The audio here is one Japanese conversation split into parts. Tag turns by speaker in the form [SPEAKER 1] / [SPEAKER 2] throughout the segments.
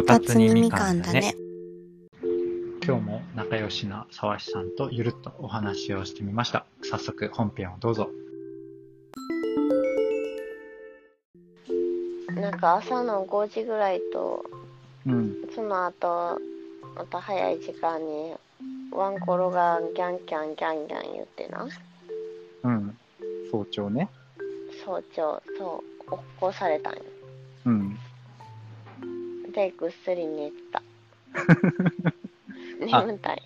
[SPEAKER 1] こたつにみかんだね。
[SPEAKER 2] 今日も仲良しな沢志さんとゆるっとお話をしてみました。早速本編をどうぞ。
[SPEAKER 1] なんか朝の5時ぐらいと、
[SPEAKER 2] うん。
[SPEAKER 1] その後、また早い時間に、ワンコロがギャンギャンギャンギャン言ってな。
[SPEAKER 2] うん。早朝ね。
[SPEAKER 1] 早朝、そう、起こされたんよ。
[SPEAKER 2] うん。
[SPEAKER 1] で、ぐっすり寝てた。
[SPEAKER 2] あ
[SPEAKER 1] 眠たい。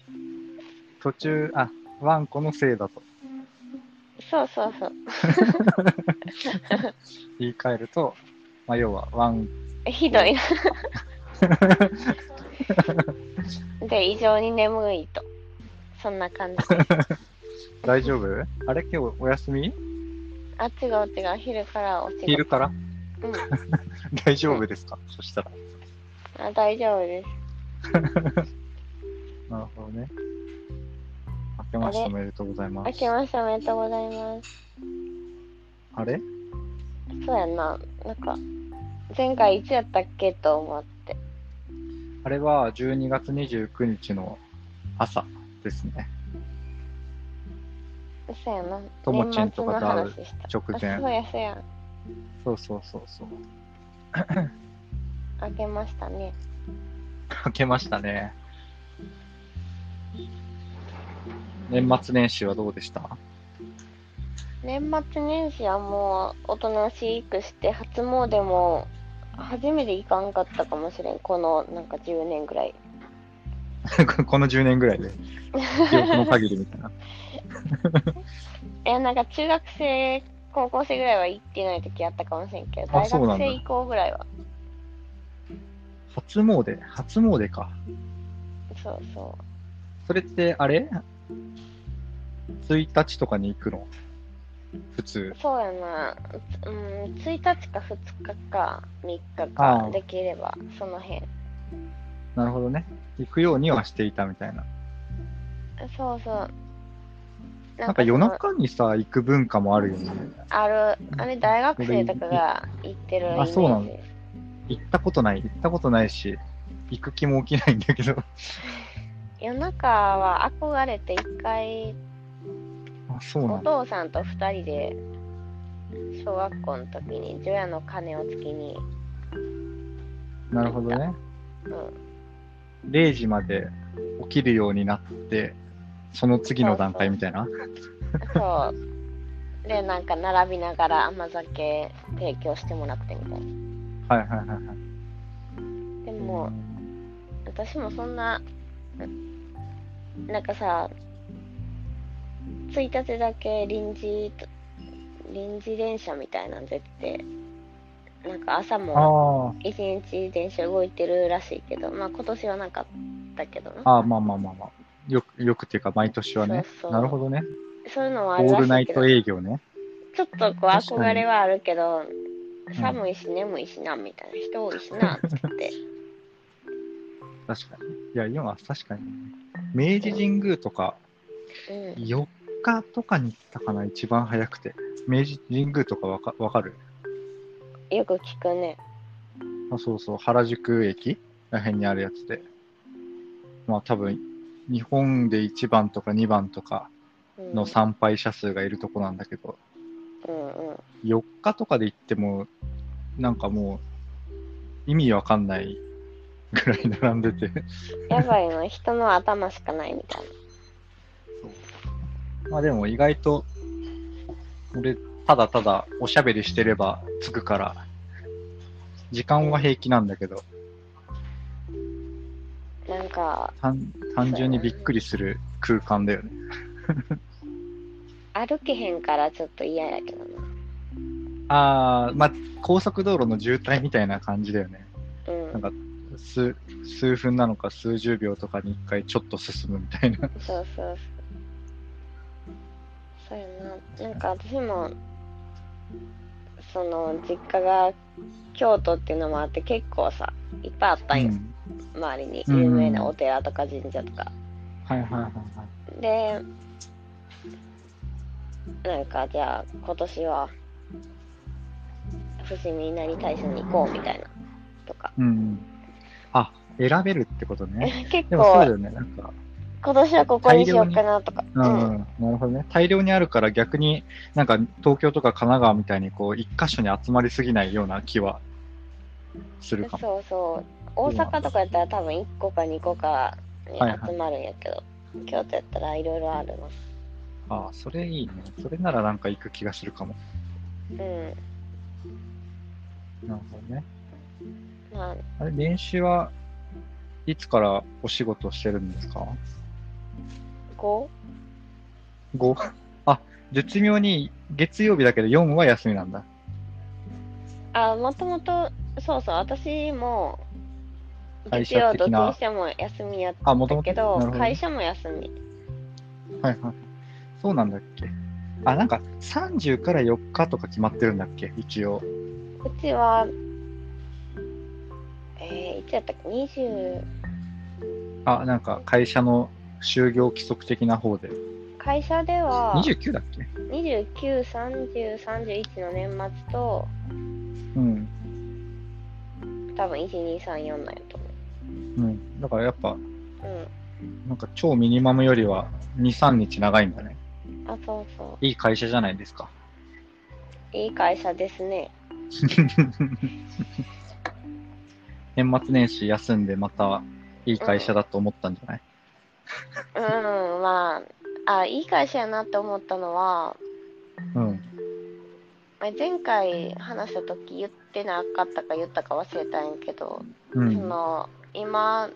[SPEAKER 2] 途中、あ、ワンコのせいだと
[SPEAKER 1] そうそうそう。
[SPEAKER 2] 言い換えると、まあ、要はワン、
[SPEAKER 1] ひどいな。で、異常に眠いと。そんな感じ。
[SPEAKER 2] 大丈夫？あれ？今日お休み？
[SPEAKER 1] あ、違う違う。昼からお仕事。
[SPEAKER 2] 昼から？
[SPEAKER 1] うん。
[SPEAKER 2] 大丈夫ですか？そしたら。
[SPEAKER 1] あ大丈夫です。
[SPEAKER 2] なるほどね。明けましておめでとうございます。
[SPEAKER 1] 明けましておめでとうございます。
[SPEAKER 2] あれ？
[SPEAKER 1] そうやんな。なんか、前回いつやったっけと思って。
[SPEAKER 2] あれは12月29日の朝ですね。
[SPEAKER 1] そうやな。
[SPEAKER 2] ともちんとかと会う直前
[SPEAKER 1] あそうやそうや。
[SPEAKER 2] そうそうそうそう。
[SPEAKER 1] 明けましたね。
[SPEAKER 2] 明けましたね。年末年始はどうでした？
[SPEAKER 1] 年末年始はもう、おとなしくして、初詣も、初めて行かんかったかもしれん。この、なんか10年ぐらい。
[SPEAKER 2] この10年ぐらいで。記憶の限りみたいな。
[SPEAKER 1] いや、なんか中学生、高校生ぐらいは行ってない時あったかもしれんけど、大学生以降ぐらいは。
[SPEAKER 2] 初詣初詣か。
[SPEAKER 1] そうそ
[SPEAKER 2] それって、あれ ?1 日とかに行くの？普通
[SPEAKER 1] う。。そうやな。うん、1日か2日か3日
[SPEAKER 2] あ
[SPEAKER 1] か
[SPEAKER 2] あ
[SPEAKER 1] できれば、その辺。
[SPEAKER 2] なるほどね。行くようにはしていたみたいな。
[SPEAKER 1] そうそう。
[SPEAKER 2] なんか夜中にさ、行く文化もあるよね。
[SPEAKER 1] ある、あれ大学生とかが行ってるイメージ。
[SPEAKER 2] あそうなんだ行ったことない。行ったことないし、行く気も起きないんだけど。
[SPEAKER 1] 夜中は憧れて一回、
[SPEAKER 2] あ、そう
[SPEAKER 1] お。父さんと二人で、小学校の時に除夜の鐘をつきに、
[SPEAKER 2] なるほどね。
[SPEAKER 1] うん、
[SPEAKER 2] 0時まで起きるようになって、その次の段階みたいな。
[SPEAKER 1] そう。で、なんか並びながら甘酒提供してもらってみたいな。
[SPEAKER 2] はいはいはいはい。
[SPEAKER 1] でも、私もそんな、なんかさ、1日だけ臨時と、臨時電車みたいなん出てて、なんか朝も
[SPEAKER 2] あ
[SPEAKER 1] 一日電車動いてるらしいけど、まあ今年はなかったけどな。
[SPEAKER 2] あ、ああ、まあまあまあまあ。よく、よくっていうか、毎年はね。
[SPEAKER 1] そうそう
[SPEAKER 2] なるほどね。
[SPEAKER 1] そういうのは
[SPEAKER 2] オ
[SPEAKER 1] ある
[SPEAKER 2] ールナイト営業ね。
[SPEAKER 1] ちょっとこう憧れはあるけど、
[SPEAKER 2] ん
[SPEAKER 1] 寒いし眠いしな、みたいな人多いしな、つって。
[SPEAKER 2] 確かに。いや、今は確かに。明治神宮とか、
[SPEAKER 1] うん。
[SPEAKER 2] 4日とかに行ったかな、一番早くて。明治神宮とかわかわかる？
[SPEAKER 1] よく聞くね。
[SPEAKER 2] あそうそう、原宿駅ら辺にあるやつで。まあ多分、日本で1番とか2番とか
[SPEAKER 1] うん、
[SPEAKER 2] の参拝者数がいるとこなんだけど。4日とかで行っても、なんかもう、意味わかんないぐらい並んでて。
[SPEAKER 1] やばいの、人の頭しかないみたい
[SPEAKER 2] まあでも意外と、俺、ただただおしゃべりしてれば着くから、時間は平気なんだけど、
[SPEAKER 1] な。なんか、
[SPEAKER 2] 単単純にびっくりする空間だよね。
[SPEAKER 1] 歩けへんからちょっと嫌やけどな。
[SPEAKER 2] あー、まあ、高速道路の渋滞みたいな感じだよね。
[SPEAKER 1] うん。
[SPEAKER 2] なんか数、数分なのか数十秒とかに一回ちょっと進むみたいな。
[SPEAKER 1] そうそうそう。そうやな。なんか私も、その、実家が京都っていうのもあって結構さ、いっぱいあったんよ。
[SPEAKER 2] うん
[SPEAKER 1] 周りに
[SPEAKER 2] うん
[SPEAKER 1] 有名なお寺とか神社とか。
[SPEAKER 2] はいはいはいはい。
[SPEAKER 1] で、なんかじゃあ今年は伏見稲荷大社に行こうみたいなとか
[SPEAKER 2] うん。あ、選べるってことね。
[SPEAKER 1] 結
[SPEAKER 2] でもそうだ
[SPEAKER 1] 構、
[SPEAKER 2] よね。なんか、
[SPEAKER 1] 今年はここにしようかなとか。
[SPEAKER 2] うん、
[SPEAKER 1] うん。
[SPEAKER 2] なるほどね。大量にあるから逆になんか東京とか神奈川みたいにこう一箇所に集まりすぎないような気はするかも。
[SPEAKER 1] そうそう。大阪とかやったら多分1個か2個かに
[SPEAKER 2] はいはい
[SPEAKER 1] 集まるんやけど、京都やったらいろいろあるの。
[SPEAKER 2] ああ、それいいね。それならなんか行く気がするかも。
[SPEAKER 1] うん。
[SPEAKER 2] なるほどね。
[SPEAKER 1] まあ、
[SPEAKER 2] あれ、練習はいつからお仕事してるんですか
[SPEAKER 1] ？5?
[SPEAKER 2] ?5? あ、絶妙に月曜日だけど4は休みなんだ。
[SPEAKER 1] あ、もともと、そうそう、私も、
[SPEAKER 2] 会
[SPEAKER 1] 月曜と
[SPEAKER 2] 社的な
[SPEAKER 1] 金社も休みやったけど、
[SPEAKER 2] ど
[SPEAKER 1] 会社も休み。
[SPEAKER 2] はいはい。そうなんだっけ？あ、なんか30から4日とか決まってるんだっけ？一応。
[SPEAKER 1] うちは、えー、いつやったっけ ?20、
[SPEAKER 2] あ、なんか会社の就業規則的な方で。
[SPEAKER 1] 会社では、
[SPEAKER 2] 29だっけ
[SPEAKER 1] ？29、30、31の年末と、
[SPEAKER 2] うん。
[SPEAKER 1] 多分1、2、3、4なんやと思
[SPEAKER 2] うん。だからやっぱ、
[SPEAKER 1] う。うん。
[SPEAKER 2] なんか超ミニマムよりは2、3日長いんだね。
[SPEAKER 1] あ、そうそ
[SPEAKER 2] いい会社じゃないですか。
[SPEAKER 1] う。いい会社ですね。
[SPEAKER 2] 年末年始休んでまたいい会社だと思ったんじゃない、
[SPEAKER 1] うん、まあ、あ、いい会社やなって思ったのは、
[SPEAKER 2] うん。
[SPEAKER 1] まあ前回話した時言ってなかったか言ったか忘れたんやけど、そ
[SPEAKER 2] うん。
[SPEAKER 1] の今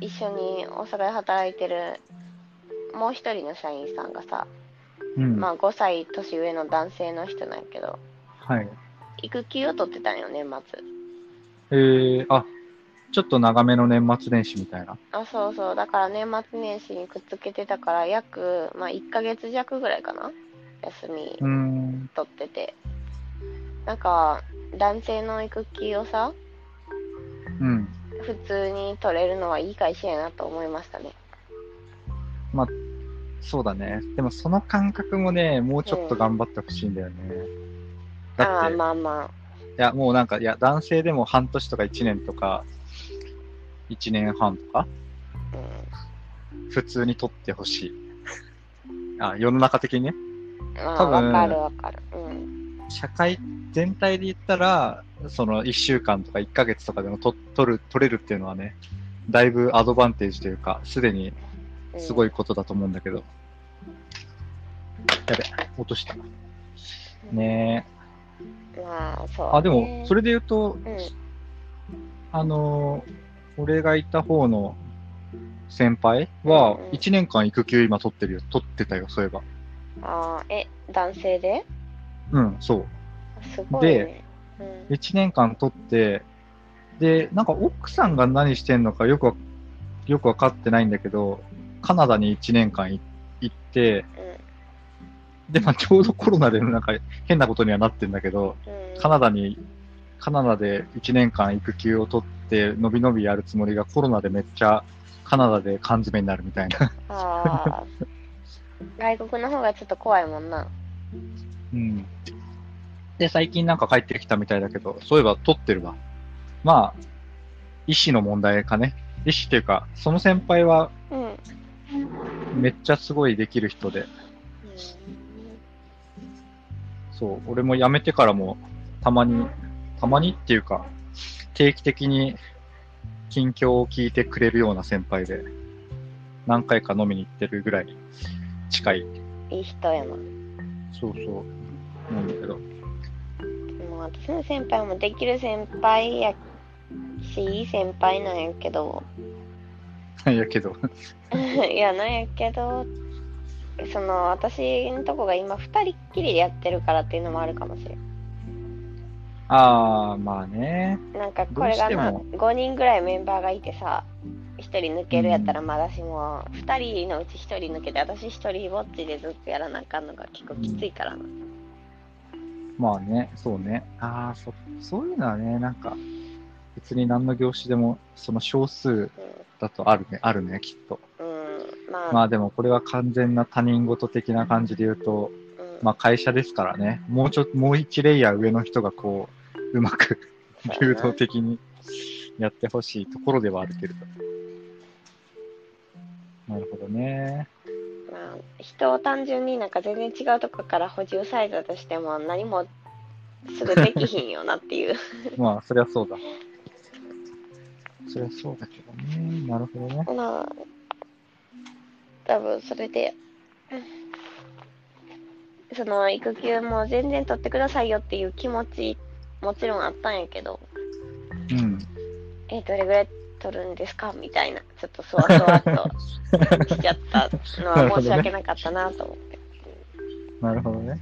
[SPEAKER 1] 一緒に大阪で働いてるもう一人の社員さんがさ、
[SPEAKER 2] うん。
[SPEAKER 1] まあ5歳年上の男性の人なんやけど
[SPEAKER 2] はい。
[SPEAKER 1] 育休を取ってたんよ年末
[SPEAKER 2] えー、あ、ちょっと長めの年末年始みたいな。
[SPEAKER 1] あそうそうだから年末年始にくっつけてたから約、まあ、1ヶ月弱ぐらいかな休み。取っててなんか男性の育休をさ
[SPEAKER 2] うん。
[SPEAKER 1] 普通に取れるのはいい会社やなと思いましたね
[SPEAKER 2] そうだね。でもその感覚もね、もうちょっと頑張ってほしいんだよね。だ
[SPEAKER 1] あまあま
[SPEAKER 2] いや、もうなんか、いや、男性でも半年とか1年とか、1年半とか、普通に取ってほしい。あ、世の中的にね。
[SPEAKER 1] まあ、
[SPEAKER 2] 多分
[SPEAKER 1] わかるわかる。うん。
[SPEAKER 2] 社会全体で言ったら、その1週間とか1ヶ月とかでもと取る、取れるっていうのはね、だいぶアドバンテージというか、すでに
[SPEAKER 1] うん
[SPEAKER 2] すごいことだと思うんだけど。やべ、落とした。ね
[SPEAKER 1] まあ、そう、
[SPEAKER 2] え。あ、でも、そ
[SPEAKER 1] れ。
[SPEAKER 2] れで言うと、
[SPEAKER 1] うん。
[SPEAKER 2] あのー俺がいた方の先輩は
[SPEAKER 1] うんうん、
[SPEAKER 2] 1年間育休今取ってるよ。取ってたよ、そういえば。
[SPEAKER 1] ああ、え、男性で？
[SPEAKER 2] うん、そう。
[SPEAKER 1] すごいね。うん。
[SPEAKER 2] 1年間取って、で、なんか奥さんが何してんのかよくわ、よくわかってないんだけど、カナダに1年間い行って、で、まあちょうどコロナでなんか変なことにはなってんだけど、
[SPEAKER 1] うん。
[SPEAKER 2] カナダに、カナダで1年間育休を取って、のびのびやるつもりがコロナでめっちゃカナダで缶詰になるみたいな。
[SPEAKER 1] 外国の方がちょっと怖いもんな。
[SPEAKER 2] うん。で、最近なんか帰ってきたみたいだけど、そういえば取ってるわ。まあ、医師の問題かね。医師っていうか、その先輩は
[SPEAKER 1] うん。うん。
[SPEAKER 2] めっちゃすごいできる人で、そう、俺も辞めてからも、たまに、たまにっていうか、定期的に近況を聞いてくれるような先輩で、何回か飲みに行ってるぐらい近い。
[SPEAKER 1] いい人やな。
[SPEAKER 2] そうそう。なんだけど。
[SPEAKER 1] もう私の先輩もできる先輩やし、いい先輩なんやけど、
[SPEAKER 2] いやけど、
[SPEAKER 1] いや、なんやけど、その、私のとこが今二人っきりでやってるからっていうのもあるかもしれん。
[SPEAKER 2] あー、まあね。
[SPEAKER 1] なんかこれがな、
[SPEAKER 2] どう
[SPEAKER 1] 5人ぐらいメンバーがいてさ、1人抜けるやったらまだしも、2人のうち1人抜けて、私1人ぼっちでずっとやらなあかんのが結構きついからな。
[SPEAKER 2] まあね、そうね。ああ、そ、そういうのはね、なんか、別に何の業種でも、その少数だとあるね、あるね、きっと。
[SPEAKER 1] うん。うん、まあ、
[SPEAKER 2] まあでもこれは完全な他人事的な感じで言うと、
[SPEAKER 1] うん、
[SPEAKER 2] まあ会社ですからね、もうちょっと、もう一レイヤー上の人がこう、うまく、流動的にやってほしいところではあるけれど。なるほどね。
[SPEAKER 1] まあ、人を単純になんか全然違うとこから補充されたとしても何もすぐできひんよなっていう。
[SPEAKER 2] まあ、そりゃそうだ。そりゃそうだけどね。なるほどね。
[SPEAKER 1] まあ、多分それで、その育休も全然取ってくださいよっていう気持ちもちろんあったんやけど、
[SPEAKER 2] うん。
[SPEAKER 1] え、どれぐらい取るんですか？みたいな、ちょっとそわそわっとしちゃったのは申し訳なかったなと思って。
[SPEAKER 2] なるほどね。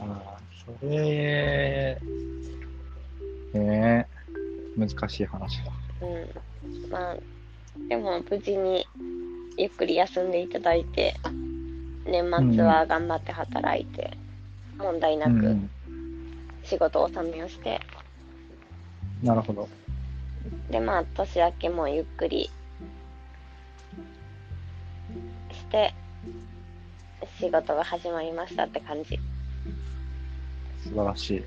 [SPEAKER 2] ああ、それ、ねえ、難しい話だ。
[SPEAKER 1] うん。まあ、でも無事にゆっくり休んでいただいて、年末は頑張って働いて、問題なく
[SPEAKER 2] うん、
[SPEAKER 1] 仕事納めをして、
[SPEAKER 2] なるほど。
[SPEAKER 1] で、まあ、年明けもゆっくりして、仕事が始まりましたって感じ。
[SPEAKER 2] 素晴らしい。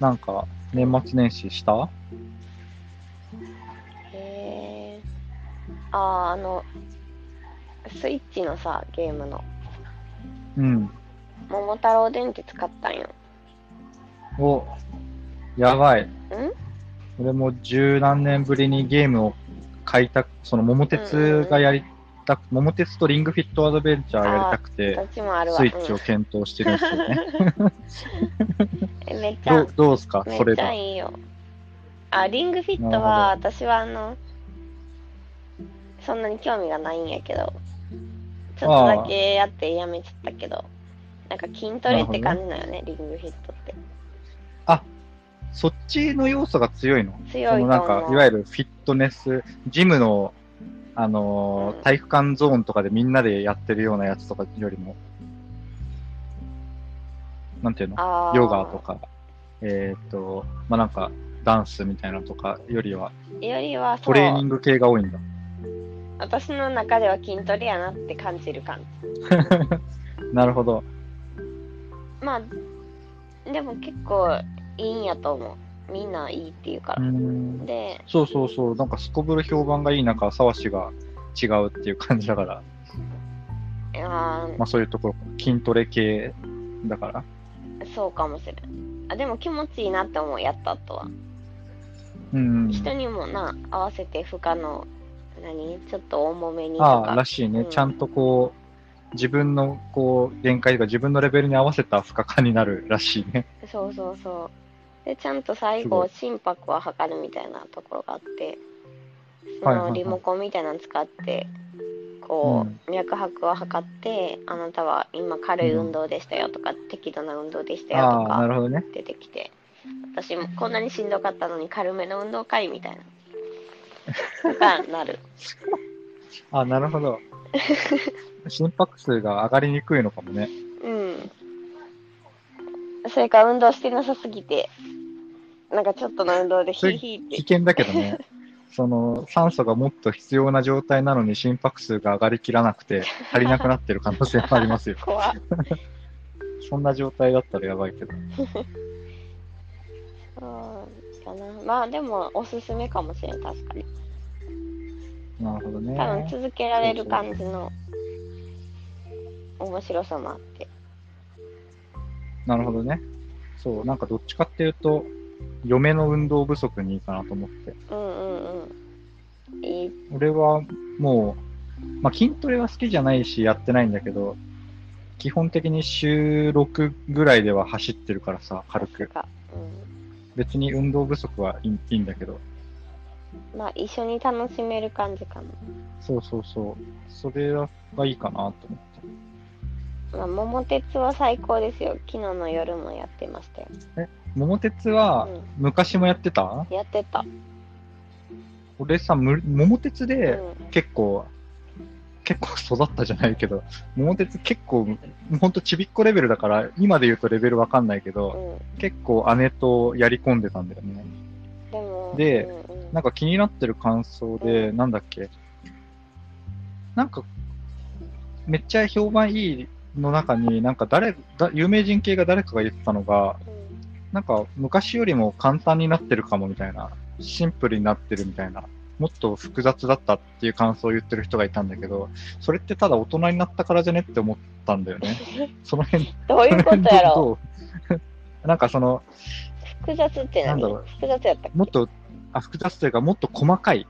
[SPEAKER 2] なんか、年末年始した？
[SPEAKER 1] へえ。ああ、あの、スイッチのさ、ゲームの、
[SPEAKER 2] うん。
[SPEAKER 1] 桃太郎電鉄買ったんよ。
[SPEAKER 2] お、やばい。
[SPEAKER 1] ん？
[SPEAKER 2] 俺も十何年ぶりにゲームを買いたく、その桃鉄がやりたく、桃鉄とリングフィットアドベンチャーやりたく
[SPEAKER 1] ど
[SPEAKER 2] て。スイッチを検討してるんですよね。
[SPEAKER 1] めっちゃ
[SPEAKER 2] どう、どうすか？
[SPEAKER 1] めっちゃ
[SPEAKER 2] それだ。
[SPEAKER 1] いいよ。あ、リングフィット
[SPEAKER 2] な
[SPEAKER 1] は、私はあの、そんなに興味がないんやけど、ちょっとだけやってやめちゃったけど、なんか筋トレって感じなよね、リングフィットって。
[SPEAKER 2] そっちの要素が強いの？
[SPEAKER 1] 強いと思う
[SPEAKER 2] そのなんか、いわゆるフィットネス、ジムの、あのー
[SPEAKER 1] うん
[SPEAKER 2] 体育館ゾーンとかでみんなでやってるようなやつとかよりも、なんていうの？ヨガとか、えーっと、まあ、なんか、ダンスみたいなのとかよりは、
[SPEAKER 1] よりは、
[SPEAKER 2] トレーニング系が多いんだ。
[SPEAKER 1] 私の中では筋トレやなって感じる感じ。
[SPEAKER 2] なるほど。
[SPEAKER 1] まあ、でも結構いいんやと思う。みんないいって言うか
[SPEAKER 2] う
[SPEAKER 1] ら。
[SPEAKER 2] ん
[SPEAKER 1] で、
[SPEAKER 2] そうそうそう。なんか、すこぶる評判がいい中、沢氏が違うっていう感じだから、
[SPEAKER 1] いやー
[SPEAKER 2] まあそういうところ、筋トレ系だから。
[SPEAKER 1] そうかもしれん。あでも気持ちいいなって思う、やった後は。
[SPEAKER 2] うん。
[SPEAKER 1] 人にもな、合わせて負荷の、何？ちょっと重めにと
[SPEAKER 2] ああ、
[SPEAKER 1] か。
[SPEAKER 2] らしいね。
[SPEAKER 1] うん
[SPEAKER 2] ちゃんとこう、自分のこう、限界とか自分のレベルに合わせた負荷感になるらしいね。
[SPEAKER 1] そうそうそう。で、ちゃんと最後、心拍を測るみたいなところがあって、そのリモコンみたいなの使って、こう、脈拍を測って、あなたは今軽い運動でしたよとか、適度な運動でしたよとか
[SPEAKER 2] るほどね。
[SPEAKER 1] 出てきて、私もこんなにしんどかったのに軽めの運動会みたいな。がなる。
[SPEAKER 2] あなるほど。心拍数が上がりにくいのかもね。
[SPEAKER 1] うん。それから運動してなさすぎて、なんかちょっとの運動でヒーヒーって
[SPEAKER 2] 危険だけどね。その、酸素がもっと必要な状態なのに心拍数が上がりきらなくて足りなくなってる可能性もありますよ。
[SPEAKER 1] 怖っ
[SPEAKER 2] そんな状態だったらやばいけど。
[SPEAKER 1] うんかな。まあでもおすすめかもしれん、確かに。
[SPEAKER 2] なるほどね。
[SPEAKER 1] 多分続けられる感じの面白さもあって。
[SPEAKER 2] なるほどね。そう、なんかどっちかっていうと、嫁の運動不足にいいかなと思って。
[SPEAKER 1] うんうんうん。いい。
[SPEAKER 2] 俺はもう、まあ、筋トレは好きじゃないし、やってないんだけど、基本的に週6ぐらいでは走ってるからさ、軽く。
[SPEAKER 1] か。う
[SPEAKER 2] 別に運動不足はいいいいんだけど。
[SPEAKER 1] ん。まあ一緒に楽しめる感じかな。
[SPEAKER 2] そうそうそう。それがいいかなと思って。
[SPEAKER 1] まあ桃鉄は最高ですよ。昨日の夜もやってましたよ。
[SPEAKER 2] 桃鉄は
[SPEAKER 1] うん
[SPEAKER 2] 昔もやってた、
[SPEAKER 1] やってた。
[SPEAKER 2] 俺さ、む桃鉄
[SPEAKER 1] う
[SPEAKER 2] で
[SPEAKER 1] ん。
[SPEAKER 2] 結構、結構育ったじゃないけど、桃鉄結構、ほんとちびっこレベルだから、今で言うとレベルわかんないけど、
[SPEAKER 1] うん。
[SPEAKER 2] 結構姉とやり込んでたんだよね。
[SPEAKER 1] でうんうん
[SPEAKER 2] なんか気になってる感想で、なんだっけ？なんか、めっちゃ評判いいの中に、なんか誰、だ有名人系が誰かが言ってたのが、
[SPEAKER 1] うん
[SPEAKER 2] なんか昔よりも簡単になってるかもみたいな、シンプルになってるみたいな、もっと複雑だったっていう感想を言ってる人がいたんだけど、それってただ大人になったからじゃねって思ったんだよね。その辺、
[SPEAKER 1] どういうことやろ？
[SPEAKER 2] なんかその、
[SPEAKER 1] 複雑って何？
[SPEAKER 2] なんだろう。
[SPEAKER 1] 複雑やった
[SPEAKER 2] もっと、あ複雑というか、もっと細かい、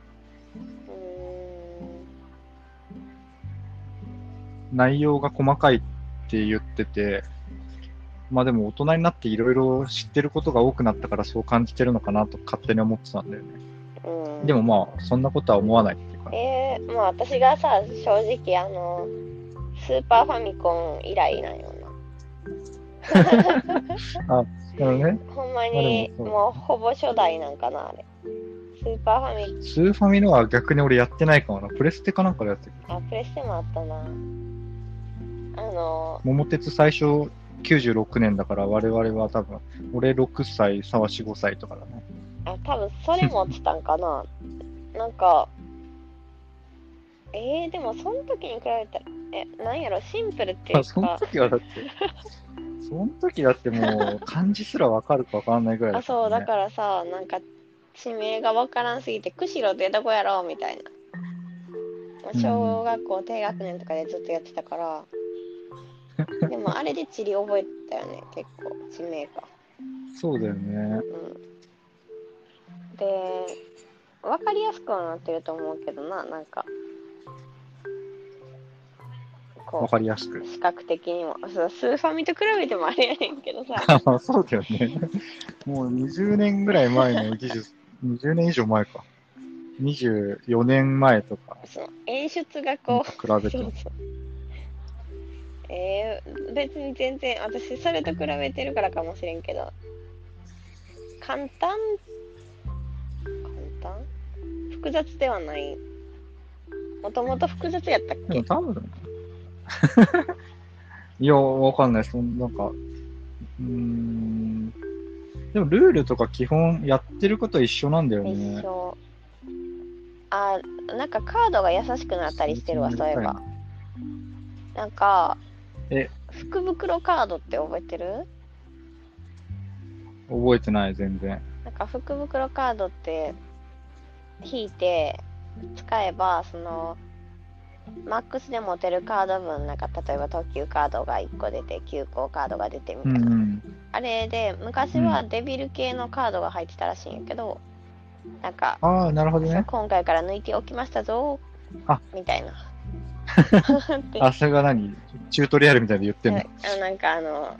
[SPEAKER 2] 内容が細かいって言ってて、まあでも大人になっていろいろ知ってることが多くなったからそう感じてるのかなと勝手に思ってたんだよね。
[SPEAKER 1] うーんうん
[SPEAKER 2] でもまあ、そんなことは思わないっていうか。
[SPEAKER 1] えー、まあ私がさ正直あのスーパーファミコン以来なんよ
[SPEAKER 2] でもね、
[SPEAKER 1] なほんまに
[SPEAKER 2] もう
[SPEAKER 1] ほぼ初代なんかなあれスーパーファミ
[SPEAKER 2] スーファミのは逆に俺やってないかもな。プレステかなんかでやってる。
[SPEAKER 1] あプレステもあったなあの
[SPEAKER 2] 桃鉄最初96年だから我々は多分、俺6歳、沢4、5歳とかだね。
[SPEAKER 1] あ多分それ持ってたんかな。なんかえー、でもその時に比べたらえなんやろシンプルっていう
[SPEAKER 2] あ、その
[SPEAKER 1] か
[SPEAKER 2] 時はだって、その時だってもう漢字すらわかるかわかんないぐらいね。
[SPEAKER 1] そうだからさなんか地名がわからんすぎて釧路ってどこやろうみたいな。
[SPEAKER 2] うん。
[SPEAKER 1] 小学校低学年とかでずっとやってたから、でもあれで地理覚えたよね結構地名が
[SPEAKER 2] そうだよね。
[SPEAKER 1] うんで分かりやすくはなってると思うけどななんかこ
[SPEAKER 2] わかりやすく
[SPEAKER 1] う。視覚的にもそうスーファミと比べてもあれやねんけどさ
[SPEAKER 2] あまあそうだよね。もう20年ぐらい前の技術、20年以上前か。24年前とか
[SPEAKER 1] 演出がこう
[SPEAKER 2] 比べても。
[SPEAKER 1] そうそうえー、別に全然私それと比べてるからかもしれんけど。簡単？簡単？複雑ではない。もともと複雑やったっけ？
[SPEAKER 2] 多分、いや、わかんない。そんなんか、うーん。でもルールとか基本やってることは一緒なんだよ
[SPEAKER 1] 一
[SPEAKER 2] ね。
[SPEAKER 1] 緒。あなんかカードが優しくなったりしてるわそういえば。なんか
[SPEAKER 2] え
[SPEAKER 1] 福袋カードって覚えてる？
[SPEAKER 2] 覚えてない、全然。
[SPEAKER 1] なんか福袋カードって引いて使えばそのマックスで持てるカード分なんか例えば特急カードが1個出て急行カードが出てみ
[SPEAKER 2] う
[SPEAKER 1] たいな、
[SPEAKER 2] んうん。
[SPEAKER 1] あれで昔はデビル系のカードが入ってたらしいんやけどなんか、
[SPEAKER 2] ああ、なるほどね。
[SPEAKER 1] 今回から抜いておきましたぞ
[SPEAKER 2] あ
[SPEAKER 1] みたいなで
[SPEAKER 2] あ、それが何？チュートリアルみたいで言ってんの？
[SPEAKER 1] あなんかあの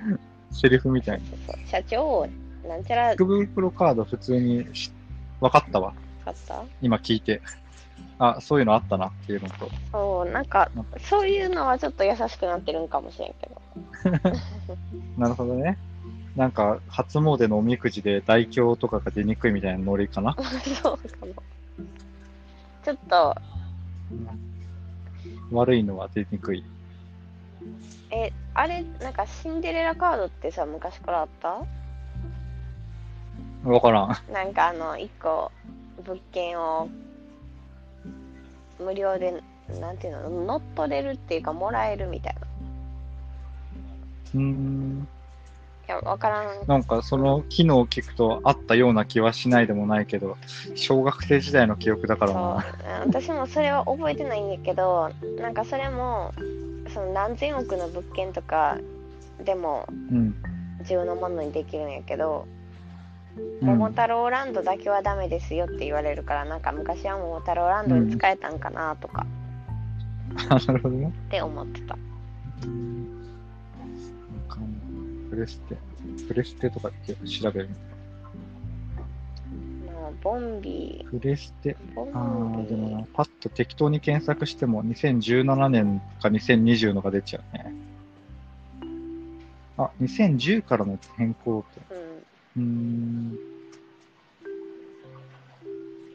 [SPEAKER 2] セリフみたいな。
[SPEAKER 1] 社長なんちゃら
[SPEAKER 2] 福袋カード普通にし分かったわ。
[SPEAKER 1] 買った？
[SPEAKER 2] 今聞いて。あ、そういうのあったなっていうのと。
[SPEAKER 1] そうなんかそういうのはちょっと優しくなってるんかもしれんけど
[SPEAKER 2] なるほどね。なんか、初詣のおみくじで大凶とかが出にくいみたいなノリかな？
[SPEAKER 1] そうかも。ちょっと、
[SPEAKER 2] 悪いのは出にくい。
[SPEAKER 1] え、あれ、なんかシンデレラカードってさ、昔からあった？
[SPEAKER 2] わからん。
[SPEAKER 1] なんかあの、一個、物件を、無料で、なんていうの、乗っ取れるっていうか、もらえるみたいな。
[SPEAKER 2] うーん。
[SPEAKER 1] いや、わからん。
[SPEAKER 2] なんかその機能を聞くとあったような気はしないでもないけど、小学生時代の記憶だから
[SPEAKER 1] そう
[SPEAKER 2] な。
[SPEAKER 1] 私もそれは覚えてないんやけどなんかそれもその何千億の物件とかでも
[SPEAKER 2] うん。
[SPEAKER 1] 自分のものにできるんやけど、
[SPEAKER 2] うん
[SPEAKER 1] 桃太郎ランドだけはダメですよって言われるからなんか昔は桃太郎ランドに使えたんかなとか
[SPEAKER 2] あ なるほどね。
[SPEAKER 1] って思ってた、
[SPEAKER 2] プレステ。プレステとかって調べる
[SPEAKER 1] まあ、ボンビ
[SPEAKER 2] プレステ。ああ、でもな
[SPEAKER 1] ー、
[SPEAKER 2] パッと適当に検索しても2017年か2020のが出ちゃうね。あ、2010からの変更って。
[SPEAKER 1] うん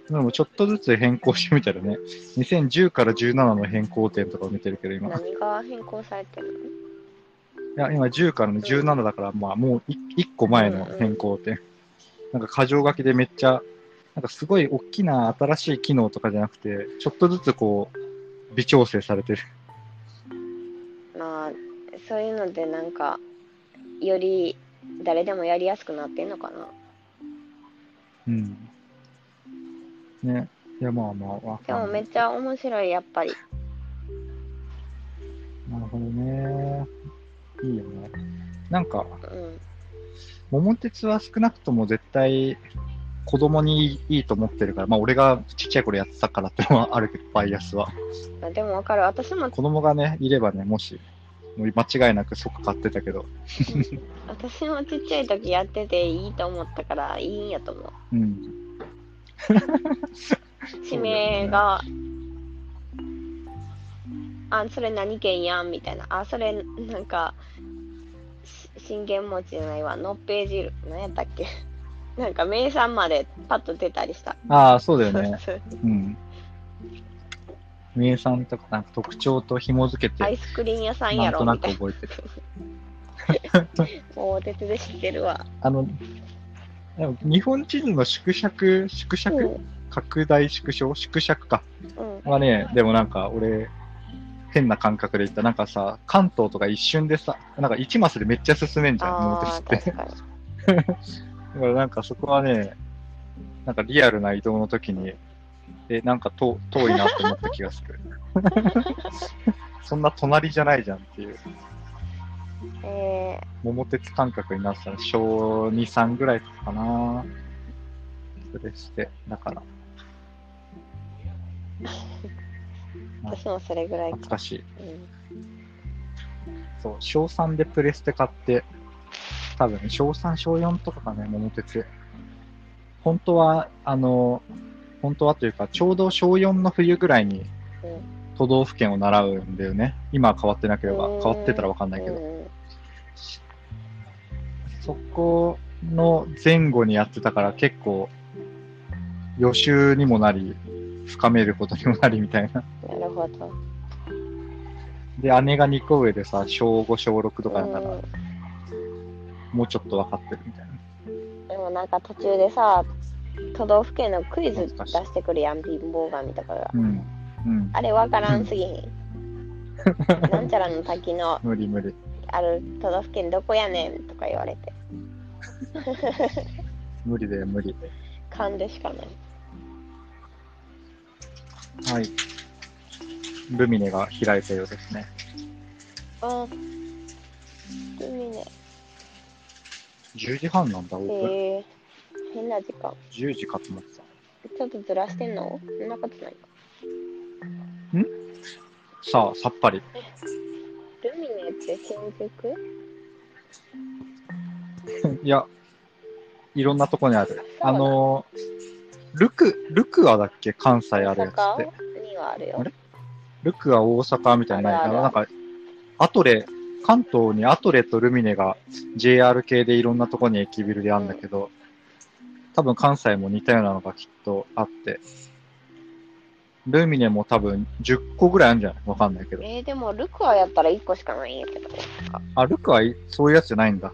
[SPEAKER 2] う。でもちょっとずつ変更してみたらね、2010から17の変更点とかを見てるけど、今。い
[SPEAKER 1] 何が変更されてるの？
[SPEAKER 2] や、今10からの17だから、まあもう1個前の変更点。なんか箇条書きでめっちゃ、なんかすごい大きな新しい機能とかじゃなくて、ちょっとずつこう、微調整されてる。
[SPEAKER 1] まあそういうのでなんかより誰でもやりやすくなってんのかな
[SPEAKER 2] うん。ね。いや、まあまあ、わ
[SPEAKER 1] でも。めっちゃ面白いやっぱり
[SPEAKER 2] なるほどね。いいよね。なんか、
[SPEAKER 1] うん
[SPEAKER 2] 桃鉄は少なくとも絶対子供にいいと思ってるから、まあ俺がちっちゃい頃やってたからってのはあるけど、バイアスは。
[SPEAKER 1] あでもわかる私も
[SPEAKER 2] 子供がね、いればね、もし、間違いなく即買ってたけど、
[SPEAKER 1] 私もちっちゃい時やってていいと思ったからいいんやと思う
[SPEAKER 2] うん。
[SPEAKER 1] 指名が、あそれ何県やん？みたいな。あそれなんかし信玄餅じゃないわ。のっぺい汁何やったっけ？なんか名産までパッと出たりした。
[SPEAKER 2] ああ、そうだよね。
[SPEAKER 1] そう。
[SPEAKER 2] うん。名産とかなんか特徴と紐付けて、
[SPEAKER 1] アイスクリーン屋さん
[SPEAKER 2] なんとなく覚えてる。
[SPEAKER 1] な もう鉄で知ってるわ。
[SPEAKER 2] あの、でも日本地図の縮尺、縮尺、
[SPEAKER 1] うん。
[SPEAKER 2] 拡大縮小？縮尺か。
[SPEAKER 1] うん。
[SPEAKER 2] はね、でもなんか俺、変な感覚で言った。なんかさ、関東とか一瞬でさ、なんか1マスでめっちゃ進めんじゃん、モー
[SPEAKER 1] あ
[SPEAKER 2] テスって。だからなんかそこはね、なんかリアルな移動の時に、え、なんか遠遠いなって思った気がする。そんな隣じゃないじゃんっていう、
[SPEAKER 1] え
[SPEAKER 2] 桃鉄感覚になってたの小2、3ぐらいかな。それして、だから、
[SPEAKER 1] ー、私もそれぐらいか、
[SPEAKER 2] 懐かしい。
[SPEAKER 1] うん、
[SPEAKER 2] そう、小3でプレステ買って、多分小3、小4とかかね、桃鉄。本当は、あの、本当はというか、ちょうど小4の冬ぐらいに
[SPEAKER 1] うん
[SPEAKER 2] 都道府県を習うんだよね。今は変わってなければ、
[SPEAKER 1] うん
[SPEAKER 2] 変わってたらわかんないけど。
[SPEAKER 1] うん
[SPEAKER 2] そこの前後にやってたから結構、予習にもなり、深めることにもなりみたいな。
[SPEAKER 1] なるほど
[SPEAKER 2] で、姉が2個上でさ、小5、小6とかだから、
[SPEAKER 1] うん
[SPEAKER 2] もうちょっと分かってるみたいな。
[SPEAKER 1] でもなんか途中でさ都道府県のクイズ出してくるやん貧乏神とかが
[SPEAKER 2] うん。うん。
[SPEAKER 1] あれわからんすぎひん なんちゃらの滝の
[SPEAKER 2] 無理無理。
[SPEAKER 1] ある都道府県どこやねんとか言われて
[SPEAKER 2] 無理だよ、無理。
[SPEAKER 1] 勘でしかない
[SPEAKER 2] はい。ルミネが開いたようですね。
[SPEAKER 1] うん海ね
[SPEAKER 2] 10時半なんだ、オープン。
[SPEAKER 1] へえ変な時間
[SPEAKER 2] 10時かと思ってた。
[SPEAKER 1] ちょっとずらしてんの？そんなことないか
[SPEAKER 2] さあ、さっぱり。
[SPEAKER 1] ルミネって新宿
[SPEAKER 2] いや、いろんなとこにある。あ
[SPEAKER 1] の
[SPEAKER 2] ー、ルク、ルクアだっけ？関西あるやつ
[SPEAKER 1] 大
[SPEAKER 2] って。
[SPEAKER 1] 阪にはあるよ。
[SPEAKER 2] あれ？ルクア大阪みたいなのない
[SPEAKER 1] あ
[SPEAKER 2] なんか、アトレ、関東にアトレとルミネが JR 系でいろんなとこに駅ビルであるんだけど、多分関西も似たようなのがきっとあって、ルミネも多分10個ぐらいあるんじゃない？わかんないけど。
[SPEAKER 1] えー、でもルクアやったら1個しかないんやけど。
[SPEAKER 2] あ、ルクアいそういうやつじゃないんだ。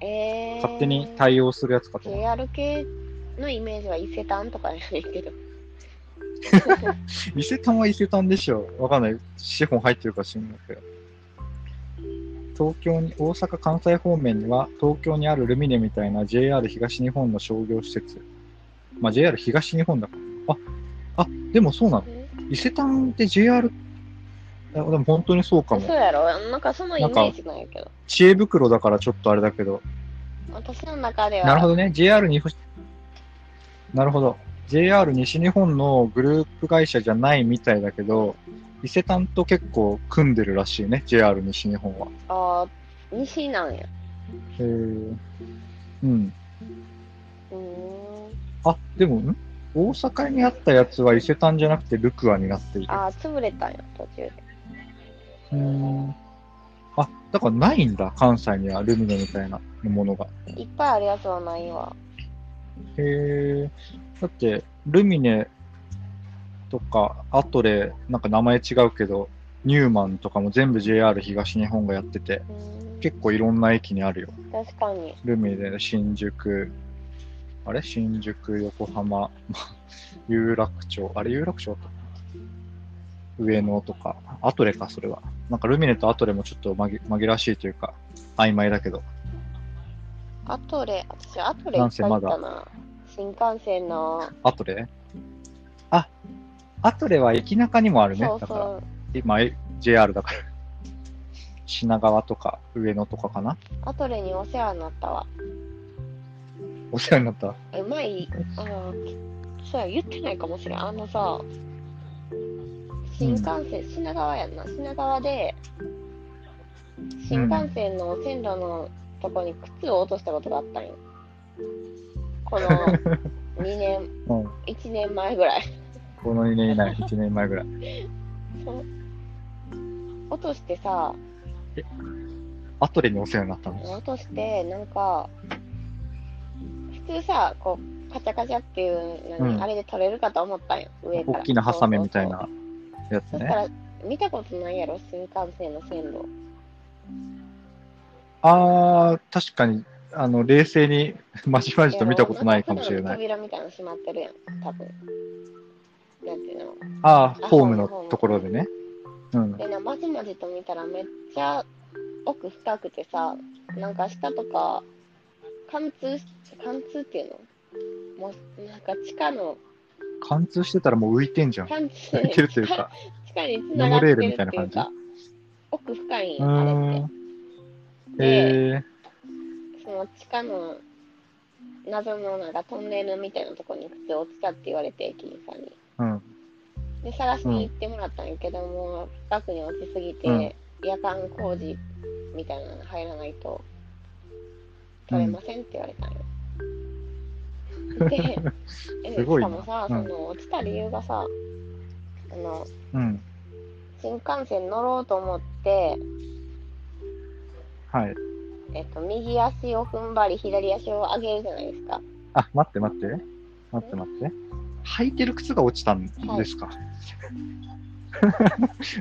[SPEAKER 1] えー、
[SPEAKER 2] 勝手に対応するやつかと。
[SPEAKER 1] JR 系のイメージは伊勢丹とかやねんけど
[SPEAKER 2] 伊勢丹は伊勢丹でしょ。わかんない。資本入ってるか知んないけど。東京に、大阪、関西方面には、東京にあるルミネみたいな JR 東日本の商業施設。まあ、JR 東日本だから。あ、あ、でもそうなの。伊勢丹って JR、あでも本当にそうかも
[SPEAKER 1] そう。やろ？なんかそのイメージなんやけど
[SPEAKER 2] 知恵袋だからちょっとあれだけど。
[SPEAKER 1] 私の中では
[SPEAKER 2] なるほどね。JR に、なるほど。JR 西日本のグループ会社じゃないみたいだけど、伊勢丹と結構組んでるらしいね、JR 西日本は。
[SPEAKER 1] ああ西なんや
[SPEAKER 2] へーうん。
[SPEAKER 1] うーん
[SPEAKER 2] あ、でも、ん？大阪にあったやつは伊勢丹じゃなくてルクアになっている。
[SPEAKER 1] ああ潰れたんや途中で
[SPEAKER 2] うーん。あ、だからないんだ、関西にはルミネみたいなものが。
[SPEAKER 1] いっぱいあるやつはないわ
[SPEAKER 2] へえ。だって、ルミネとか、アトレ、なんか名前違うけど、ニューマンとかも全部 JR 東日本がやってて、結構いろんな駅にあるよ。
[SPEAKER 1] 確かに
[SPEAKER 2] ルミネ、新宿、あれ？新宿、横浜、有楽町、あれ？有楽町だ上野とか、アトレか、それは。なんかルミネとアトレもちょっと紛紛らわしいというか、曖昧だけど。
[SPEAKER 1] アトレ、私アトレ行った行ったな。新幹線の。
[SPEAKER 2] アトレ？あ、アトレは駅中にもあるね。
[SPEAKER 1] そう
[SPEAKER 2] だから、
[SPEAKER 1] そう。
[SPEAKER 2] 今、え JR だから。品川とか上野とかかな
[SPEAKER 1] アトレにお世話になったわ。
[SPEAKER 2] お世話になった？
[SPEAKER 1] え、前、あの、そうや、言ってないかもしれん。あのさ、新幹線、品川やんな。品川で、新幹線の線路のとこに靴を落としたことがあったんよ。この 2年、
[SPEAKER 2] うん。
[SPEAKER 1] 1年前ぐらい。
[SPEAKER 2] この2年以内、1年前ぐらい。
[SPEAKER 1] そう落としてさ、
[SPEAKER 2] アトレにお世話になったの？
[SPEAKER 1] 落として、なんか、普通さ、こう、カチャカチャっていうのに、
[SPEAKER 2] うん
[SPEAKER 1] あれで取れるかと思ったんよ、上から。
[SPEAKER 2] 大きなハサミみたいなやつね。
[SPEAKER 1] そうそしたら、見たことないやろ、新幹線の線路。
[SPEAKER 2] あー、確かに、あの、冷静にまじまじと見たことないかもしれない。
[SPEAKER 1] 扉みたいなの閉まってるやん、多分。なんていうの？
[SPEAKER 2] あー、ホームのところでね。うん。
[SPEAKER 1] でな、まじまじと見たらめっちゃ奥深くてさ、なんか下とか、貫通し、貫通っていうの？もう、なんか地下の、
[SPEAKER 2] 貫通してたらもう浮いてんじゃん。
[SPEAKER 1] 貫通、
[SPEAKER 2] 浮いてるというか。
[SPEAKER 1] 地下に繋がってるっていう
[SPEAKER 2] モノレールみたいな感
[SPEAKER 1] か、奥深いん
[SPEAKER 2] う
[SPEAKER 1] よ、あれって
[SPEAKER 2] ーん。。え
[SPEAKER 1] その地下の謎のなんかトンネルみたいなところに靴落ちたって言われて、駅員さんに。
[SPEAKER 2] ー、うん。
[SPEAKER 1] で、探しに行ってもらったんやけども、深くに落ちすぎて、夜間工事みたいなの入らないと取れませんって言われたんよ。で、しかもさ、
[SPEAKER 2] うん
[SPEAKER 1] その落ちた理由がさ、あの、
[SPEAKER 2] うん。
[SPEAKER 1] 新幹線乗ろうと思って、
[SPEAKER 2] はい。
[SPEAKER 1] えっと、右足を踏ん張り、左足を上げるじゃないですか。
[SPEAKER 2] あ、待って待って。待って待って。履いてる靴が落ちたんですか、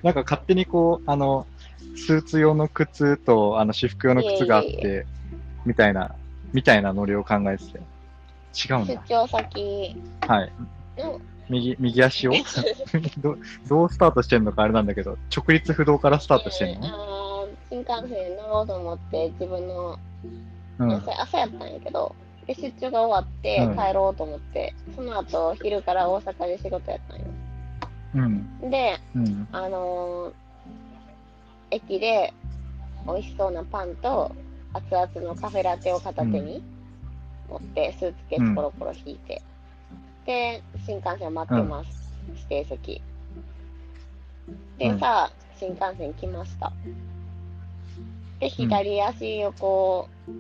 [SPEAKER 2] なんか勝手にこう、あの、スーツ用の靴と、あの、私服用の靴があっ
[SPEAKER 1] いえいえい
[SPEAKER 2] て、みたいな、みたいなノリを考えてて。違うんだ。
[SPEAKER 1] 出張先
[SPEAKER 2] はい。
[SPEAKER 1] の、
[SPEAKER 2] 右、右足を？どどうスタートしてんのかあれなんだけど、直立不動からスタートしてんの、
[SPEAKER 1] 新幹線乗ろうと思って、自分の
[SPEAKER 2] うん。
[SPEAKER 1] 朝朝やったんやけど、で出張が終わって
[SPEAKER 2] うん
[SPEAKER 1] 帰ろうと思って、その後昼から大阪で仕事やったんよ。
[SPEAKER 2] うん。
[SPEAKER 1] で、
[SPEAKER 2] うん。
[SPEAKER 1] あのー駅で美味しそうなパンと熱々のカフェラテを片手に持って、スーツケースコロコロ引いて、で、新幹線待ってます、指定席。で、
[SPEAKER 2] うん
[SPEAKER 1] さあ、新幹線来ました。で、左足をこう、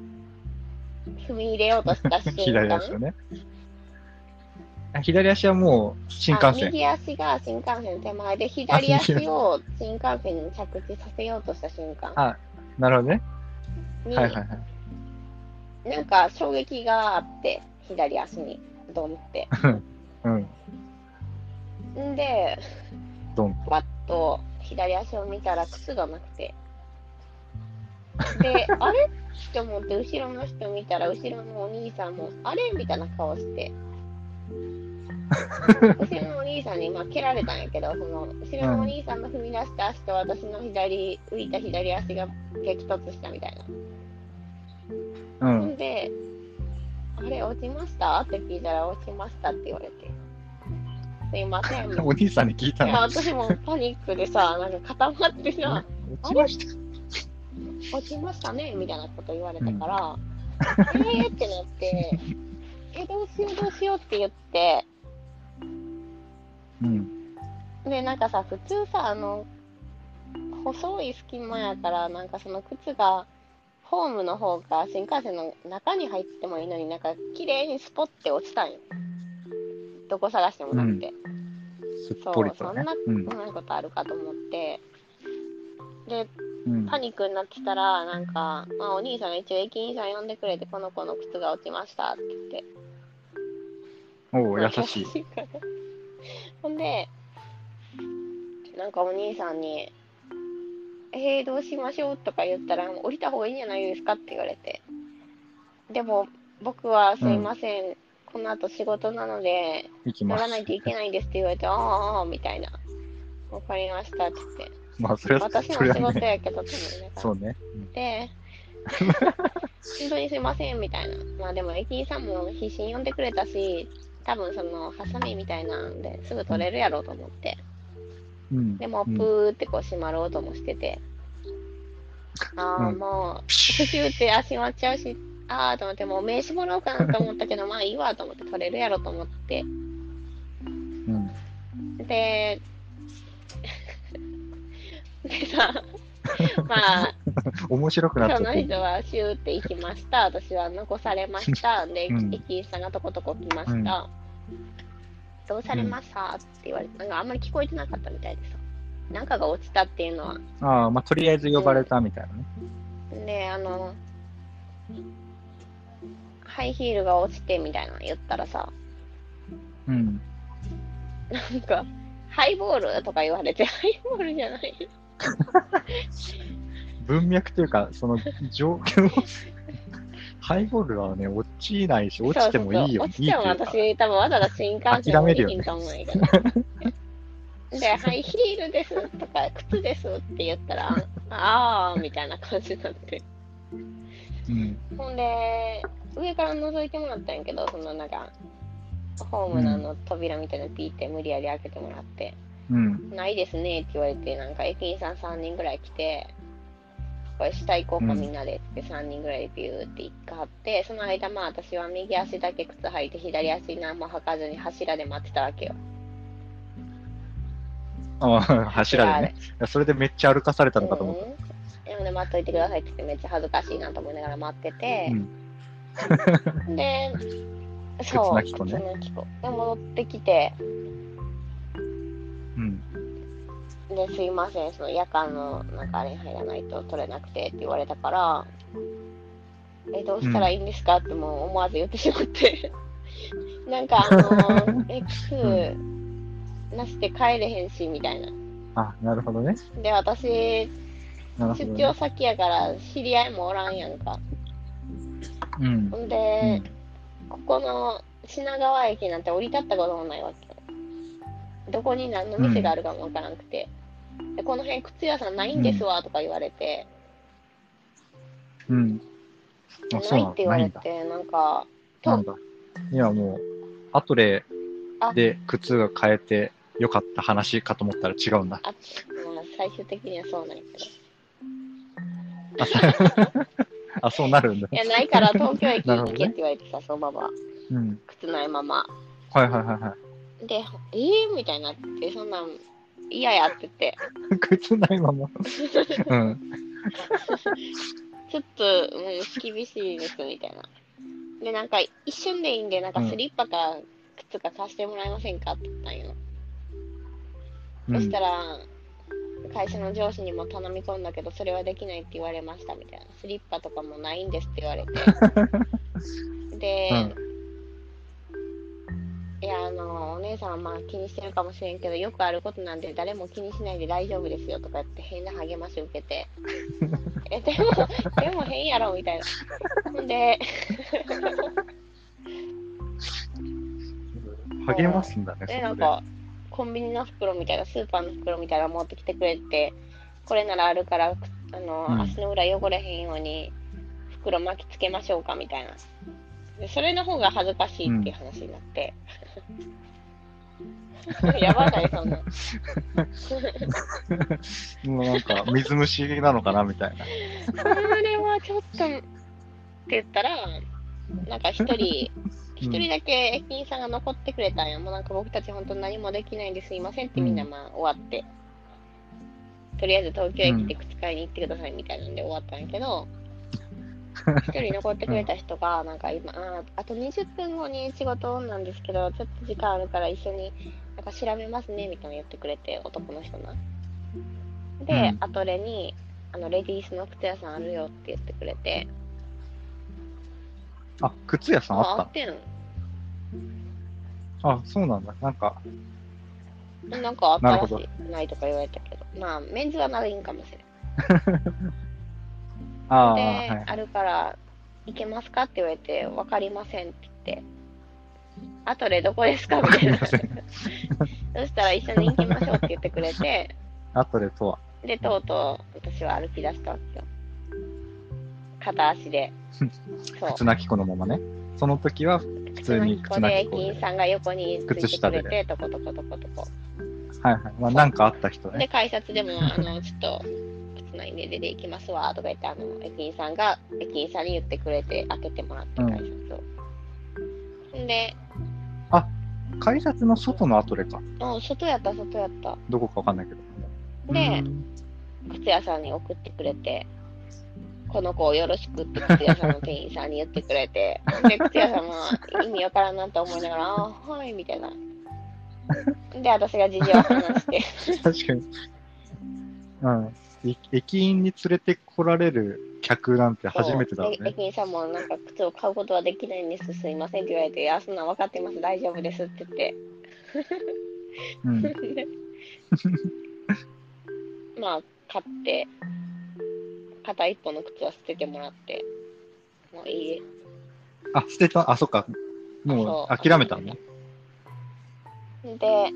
[SPEAKER 1] 踏み入れようとした瞬間、
[SPEAKER 2] 左足をね。あ左足はもう新幹
[SPEAKER 1] あ
[SPEAKER 2] 線。
[SPEAKER 1] 右足が新幹線手前で、左足を新幹線に着地させようとした瞬間
[SPEAKER 2] あ、なるほどね。
[SPEAKER 1] に、
[SPEAKER 2] はいはいはい。
[SPEAKER 1] なんか衝撃があって、左足に、ドンって。
[SPEAKER 2] うん。
[SPEAKER 1] んで、
[SPEAKER 2] ドンと。
[SPEAKER 1] パッと左足を見たら靴がなくて。で、あれって思って後ろの人見たら、後ろのお兄さんも、あれみたいな顔して。後ろのお兄さんに、まあ、蹴られたんやけど、その、後ろのお兄さんの踏み出した足と私の左、浮いた左足が激突したみたいな。
[SPEAKER 2] う
[SPEAKER 1] ほ
[SPEAKER 2] ん。
[SPEAKER 1] んで、あれ落ちました？って聞いたら、落ちましたって言われて。すいません。
[SPEAKER 2] お兄さんに聞いた
[SPEAKER 1] いや、
[SPEAKER 2] の。
[SPEAKER 1] 私もパニックでさ、なんか固まってさ、
[SPEAKER 2] 落ちました。
[SPEAKER 1] 落ちましたねみたいなこと言われたから、えーってなって、え、どうしようどうしようって言って、
[SPEAKER 2] うん。
[SPEAKER 1] で、なんかさ、普通さ、あの、細い隙間やから、なんかその靴が、ホームの方か新幹線の中に入ってもいいのになんか綺麗にスポッて落ちたんよ。どこ探してもなくて。
[SPEAKER 2] すっぽりとね。
[SPEAKER 1] そう
[SPEAKER 2] うん
[SPEAKER 1] う。まいことあるかと思って。で、
[SPEAKER 2] うん
[SPEAKER 1] パニックになってたら、なんか、まあ、お兄さんが一応駅員さん呼んでくれて、この子の靴が落ちましたって言って。
[SPEAKER 2] おお、優しい。
[SPEAKER 1] ほんで、なんかお兄さんに、えー、どうしましょうとか言ったら、降りた方がいいんじゃないですかって言われて。でも、僕はすいません、この後仕事なので、乗らないと。いけないんですって言われて、ああ、ああ、みたいな。わかりましたって言って。
[SPEAKER 2] まあ、それは、
[SPEAKER 1] 私も
[SPEAKER 2] それは
[SPEAKER 1] 仕事
[SPEAKER 2] ね。
[SPEAKER 1] やけど、ね。
[SPEAKER 2] そうね。
[SPEAKER 1] で、本当にすいません、みたいな。まあでも、駅員さんも必死に呼んでくれたし、多分その、ハサミみたいなんですぐ取れるやろうと思って。
[SPEAKER 2] うん。
[SPEAKER 1] でも、
[SPEAKER 2] うん
[SPEAKER 1] プーってこう閉まろうともしてて、ああ、
[SPEAKER 2] うん
[SPEAKER 1] もう、プシューってあ閉まっちゃうし、ああと思って、もう名刺もらおうかなと思ったけど、まあいいわと思って取れるやろと思って、
[SPEAKER 2] うん。
[SPEAKER 1] で、でさ、まあ、
[SPEAKER 2] 面白くなっ
[SPEAKER 1] そ。の人はシューって行きました。私は残されました。で、
[SPEAKER 2] うん
[SPEAKER 1] 駅員さんがとことこ来ました。どうされました？って言われて、なんかあんまり聞こえてなかったみたいでさ。なんかが落ちたっていうのは。
[SPEAKER 2] ああ、まあ、とりあえず呼ばれたみたいなね。
[SPEAKER 1] で、あの、ハイヒールが落ちてみたいなの言ったらさ、
[SPEAKER 2] うん。
[SPEAKER 1] なんか、ハイボールとか言われて、ハイボールじゃない。
[SPEAKER 2] 文脈というか、その状況、ハイボールはね、落ちないし、落ちてもいいよ。
[SPEAKER 1] そうそうそう落ちても私、多分わざわざ新幹線
[SPEAKER 2] 諦めるよね
[SPEAKER 1] 降りひんと思うけど。で、ハイヒールですとか、靴ですって言ったら、あーみたいな感じになって。
[SPEAKER 2] うん。
[SPEAKER 1] ほんで、上から覗いてもらったんやけど、そのなんか、ホームのあの扉みたいなのピーって無理やり開けてもらって、
[SPEAKER 2] うん。
[SPEAKER 1] ないですねって言われて、なんか駅員さん3人ぐらい来て、これ下行こうか
[SPEAKER 2] うん
[SPEAKER 1] みんなでって3人ぐらいでビューって行かはって、その間まあ私は右足だけ靴履いて左足何も履かずに柱で待ってたわけよ。
[SPEAKER 2] ああ、柱でね。それでめっちゃ歩かされたのかと思っ
[SPEAKER 1] うん。なので待っといてくださいって言ってめっちゃ恥ずかしいなと思いながら待って
[SPEAKER 2] た。
[SPEAKER 1] て
[SPEAKER 2] う、ん。
[SPEAKER 1] で、そう、
[SPEAKER 2] なき子ね
[SPEAKER 1] 靴なき子で戻ってきて、
[SPEAKER 2] うん。
[SPEAKER 1] で、すいません、その夜間のなんかあれに入らないと取れなくてって言われたから、え、どうしたらいいんですかってもう思わず言ってしまって、なんかあの、え、靴なしで帰れへんし、みたいな。
[SPEAKER 2] あ、なるほどね。
[SPEAKER 1] で、私、出
[SPEAKER 2] ね。
[SPEAKER 1] 張先やから知り合いもおらんやんか。
[SPEAKER 2] うん
[SPEAKER 1] ほ。んで、ここの品川駅なんて降り立ったこともないわけよ。どこに何の店があるかもわからなくて。でこの辺靴屋さんないんですわとか言われて、
[SPEAKER 2] うん。うなん
[SPEAKER 1] ないって言わ。れて、なんか、
[SPEAKER 2] なんだ。いや、もう、アトレで靴が買えてよかった話かと思ったら違うんだ。
[SPEAKER 1] あ、まあ、最終的にはそうなんやけど。
[SPEAKER 2] あ、そう あそうなるんだ。
[SPEAKER 1] いや、ないから東京駅に行けって言われてさ、そのまま、
[SPEAKER 2] うん。
[SPEAKER 1] 靴ないまま。
[SPEAKER 2] はいはいはいはい。
[SPEAKER 1] で、えー、みたいになって、そんなん嫌やってて、
[SPEAKER 2] 靴ないまま。うん。
[SPEAKER 1] ちょっと、うん、厳しいです、みたいな。で、なんか、一瞬でいいんで、なんかスリッパか靴か貸してもらえませんかって言ったんよ。
[SPEAKER 2] うん
[SPEAKER 1] そしたら、会社の上司にも頼み込んだけど、それはできないって言われましたみたいな。スリッパとかもないんですって言われて。で、いや、あの、お姉さんはまあ気にしてるかもしれんけど、よくあることなんで、誰も気にしないで大丈夫ですよとか言って変な励まし受けて。え、でも、でも変やろみたいな。ほんで、
[SPEAKER 2] 励ますんだね、
[SPEAKER 1] で。なんか、コンビニの袋みたいな、スーパーの袋みたいなの持ってきてくれて、これならあるから、あの、
[SPEAKER 2] うん
[SPEAKER 1] 足の裏汚れへんように、袋巻きつけましょうかみたいな。でそれの方が恥ずかしいっていう話になって。やばない、そんな。
[SPEAKER 2] もうなんか、水虫なのかなみたいな。
[SPEAKER 1] それはちょっと、って言ったら、なんか一人、一人だけ駅員さんが残ってくれたんや。もうなんか僕たち本当何もできないんですいませんってみんなまあ終わって。とりあえず東京駅で靴買いに行ってくださいみたいなんで終わったんやけど、一人残ってくれた人が、なんか今、ああと20分後に仕事なんですけど、ちょっと時間あるから一緒になんか調べますねみたいなの言ってくれて、男の人な。で、
[SPEAKER 2] うん
[SPEAKER 1] アトレに、あの、レディースの靴屋さんあるよって言ってくれて、
[SPEAKER 2] あ、靴屋さんあっ
[SPEAKER 1] あってん
[SPEAKER 2] たあ、そうなんだ。なんか、
[SPEAKER 1] なんかあったらし
[SPEAKER 2] なるほ
[SPEAKER 1] い。ないとか言われたけど。まあ、メンズはないんかもしれ
[SPEAKER 2] あ あ、
[SPEAKER 1] ん。で、
[SPEAKER 2] はい。
[SPEAKER 1] あるから、行けますかって言われて、わかりませんって言って、あとでどこですか？みたいな。そしたら一緒に行きましょうって言ってくれて、
[SPEAKER 2] アトレとは。
[SPEAKER 1] で、とうとう私は歩き出したわけよ。片足で。
[SPEAKER 2] 靴なき子のままね。その時は普通に靴な
[SPEAKER 1] で、
[SPEAKER 2] き子で。
[SPEAKER 1] 駅員さんが横について
[SPEAKER 2] 靴下で。はいはい。まあなんかあった人
[SPEAKER 1] で、
[SPEAKER 2] ね。
[SPEAKER 1] 改札でも、あの、ちょっと、靴ないんで出て行きますわ、とか言って、あの、駅員さんが、駅員さんに言ってくれて、開けてもらって、
[SPEAKER 2] うん
[SPEAKER 1] 改札を。んで、
[SPEAKER 2] 改札の外のアトレか。
[SPEAKER 1] うん、外やった、外やった。
[SPEAKER 2] どこかわかんないけど。
[SPEAKER 1] で
[SPEAKER 2] うん
[SPEAKER 1] 靴屋さんに送ってくれて、この子をよろしくって靴屋さんの店員さんに言ってくれて、で、靴屋さんも意味わからんなと思いながら、あーはい、みたいな。で、私が事情を話して、
[SPEAKER 2] 確かに。うん。え駅員に連れてこられる客なんて初めてだね。
[SPEAKER 1] 駅員さんもなんか靴を買うことはできないんです、すいませんって言われて、いや、そんなん分かってます、大丈夫ですって言って。
[SPEAKER 2] うん。
[SPEAKER 1] まあ、買って、片一方の靴は捨ててもらって、もういい。
[SPEAKER 2] あ、捨てた、あ、そっか。もう諦めたの？ね。
[SPEAKER 1] で、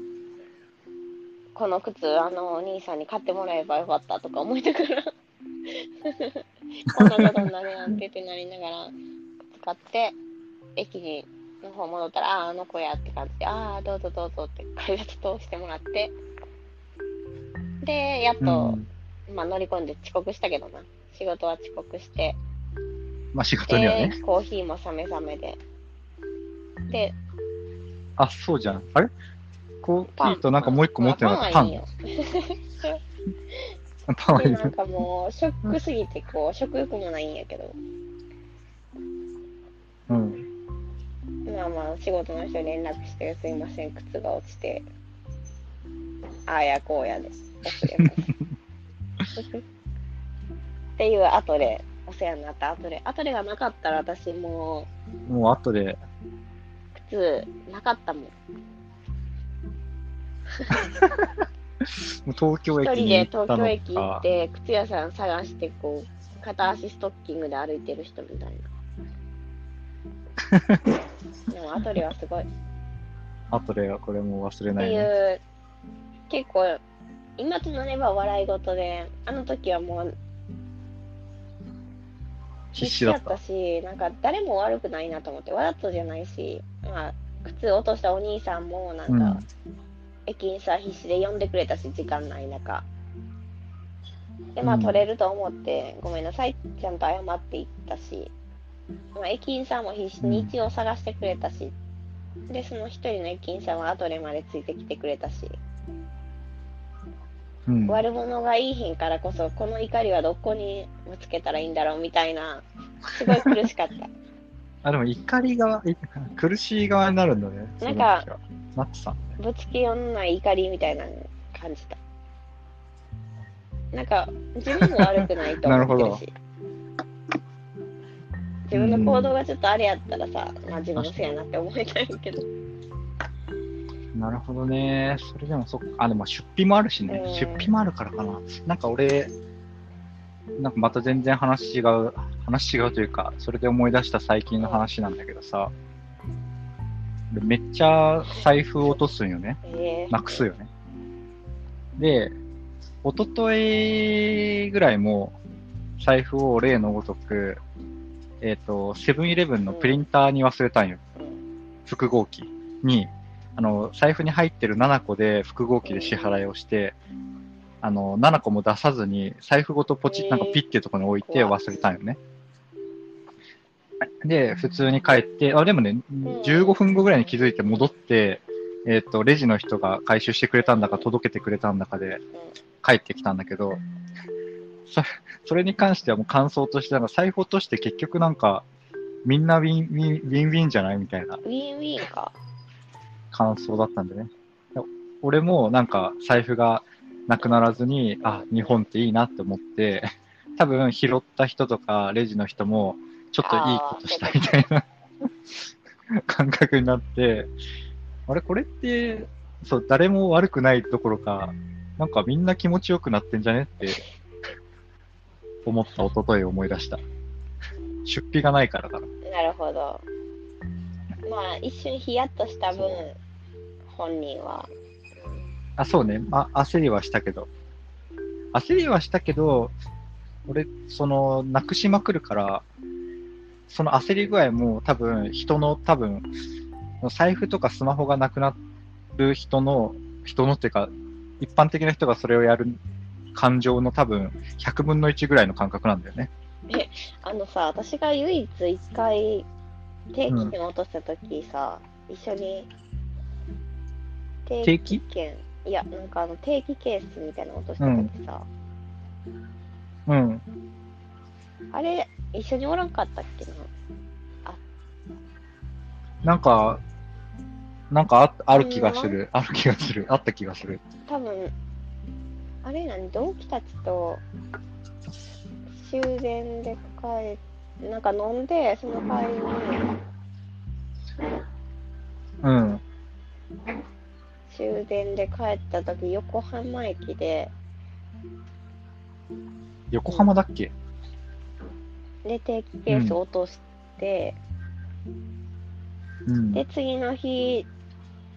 [SPEAKER 1] この靴、あの、お兄さんに買ってもらえばよかったとか思いながら、こんなことになるなんてってなりながら、靴買って、駅にの方戻ったら、ああ、あの子やって感じで、ああ、どうぞどうぞって改札通してもらって、で、やっ
[SPEAKER 2] う
[SPEAKER 1] と、
[SPEAKER 2] ん。
[SPEAKER 1] まあ乗り込んで遅刻したけどな。仕事は遅刻して、
[SPEAKER 2] まあ仕事にはね。
[SPEAKER 1] で、コーヒーも冷め冷めで。で、
[SPEAKER 2] あ、そうじゃん。あれ？コーヒーとなんかもう一個持ってなかった。パン
[SPEAKER 1] パンはいいなんかもう、ショックすぎて、こう、食欲もないんやけど、
[SPEAKER 2] うん。
[SPEAKER 1] まあまあ、仕事の人に連絡して、すいません、靴が落ちて、ああやこうやで。っていう後で、お世話になった後で、後でがなかったら私も
[SPEAKER 2] もう後で、
[SPEAKER 1] う、靴なかったもん。
[SPEAKER 2] もう東京
[SPEAKER 1] 一人
[SPEAKER 2] 駅に
[SPEAKER 1] で
[SPEAKER 2] 行ったの
[SPEAKER 1] 東京駅行っ
[SPEAKER 2] か。
[SPEAKER 1] て、靴屋さん探して、こう、片足ストッキングで歩いてる人みたいな。でも、アトリはすごい。っ
[SPEAKER 2] 後ではこれも忘れな
[SPEAKER 1] てい
[SPEAKER 2] いね。
[SPEAKER 1] う、結構、今となれば笑い事で、あの時はもう
[SPEAKER 2] 必死だった
[SPEAKER 1] やっ。たし、なんか誰も悪くないなと思って、わざとじゃないし、まあ、靴落としたお兄さんも、なんか、
[SPEAKER 2] うん。
[SPEAKER 1] 駅員さん必死で呼んでくれたし、時間ない中。で、まあ、
[SPEAKER 2] うん
[SPEAKER 1] 取れると思って、ごめんなさい、ちゃんと謝っていったし、まあ、駅員さんも必死に一応探してくれたし、で、その一人の駅員さんはアトレまでついてきてくれたし、
[SPEAKER 2] うん。
[SPEAKER 1] 悪者がいいひんからこそ、この怒りはどこにぶつけたらいいんだろうみたいな、すごい苦しかった。
[SPEAKER 2] あ、でも怒り側、い 苦しい側になるんだね。
[SPEAKER 1] なんか
[SPEAKER 2] なってたんだね。
[SPEAKER 1] ぶつけようのない怒りみたいなの感じた。なんか、自分も悪くないと思ってるし。自分の行動がちょっとあれやったらさ、まあ自分のせいやなって思いたいけど。
[SPEAKER 2] なるほどね。それでもそっか。あ、でも出費もあるしね。
[SPEAKER 1] うん
[SPEAKER 2] 出費もあるからかな。なんか俺、なんかまた全然話違う、話違うというか、それで思い出した最近の話なんだけどさ、俺めっちゃ財布落とすんよね。
[SPEAKER 1] えー、
[SPEAKER 2] なくすよね。で、一昨日ぐらいも財布を例のごとく、えっ、と、セブンイレブンのプリンターに忘れたんよ。
[SPEAKER 1] うん
[SPEAKER 2] 複合機に、あの、財布に入ってる7個で複合機で支払いをして、あの、7個も出さずに、財布ごとポチッ、なんかピッていうところに置いて忘れたんよね。で、普通に帰って、あ、でもね、15分後ぐらいに気づいて戻って、えっ、と、レジの人が回収してくれたんだか、届けてくれたんだかで帰ってきたんだけど、そそれに関してはもう感想として、なんか財布落として結局なんか、みんなウィンウィン、ウィンウィンじゃないみたいな
[SPEAKER 1] ウィンウィンか。
[SPEAKER 2] 感想だったんでね。で俺もなんか財布がなくならずに、あ、日本っていいなって思って、多分拾った人とかレジの人も、ちょっといいことしたみたいな感覚になって、あれこれって、そう、誰も悪くないどころか、なんかみんな気持ちよくなってんじゃねって思った一昨日思い出した。出費がないからかな。
[SPEAKER 1] なるほど。まあ、一瞬ヒヤッとした分本人は、
[SPEAKER 2] あ、そうね。まあ、焦りはしたけど。焦りはしたけど、俺、その、なくしまくるから、その焦り具合も多分、人の多分、財布とかスマホがなくなる人の、人のっていうか、一般的な人がそれをやる感情の多分、100分の1ぐらいの感覚なんだよね。
[SPEAKER 1] あのさ、私が唯一一回定期券落としたときさ、一緒に定
[SPEAKER 2] 定期
[SPEAKER 1] 券いや、なんかあの定期ケースみたいなの落としたときさ、
[SPEAKER 2] うん。
[SPEAKER 1] あれ、一緒におらんかったっけな？
[SPEAKER 2] なんか、なんかあある気がする。ある気がする。あった気がする。
[SPEAKER 1] 多分、あれ何、同期たちと終電で帰っなんか飲んで、その帰りに
[SPEAKER 2] うん。
[SPEAKER 1] 終電で帰ったとき、横浜駅で、
[SPEAKER 2] 横浜だっけ？
[SPEAKER 1] で、定期ケース落として、
[SPEAKER 2] うん。
[SPEAKER 1] で、次の日、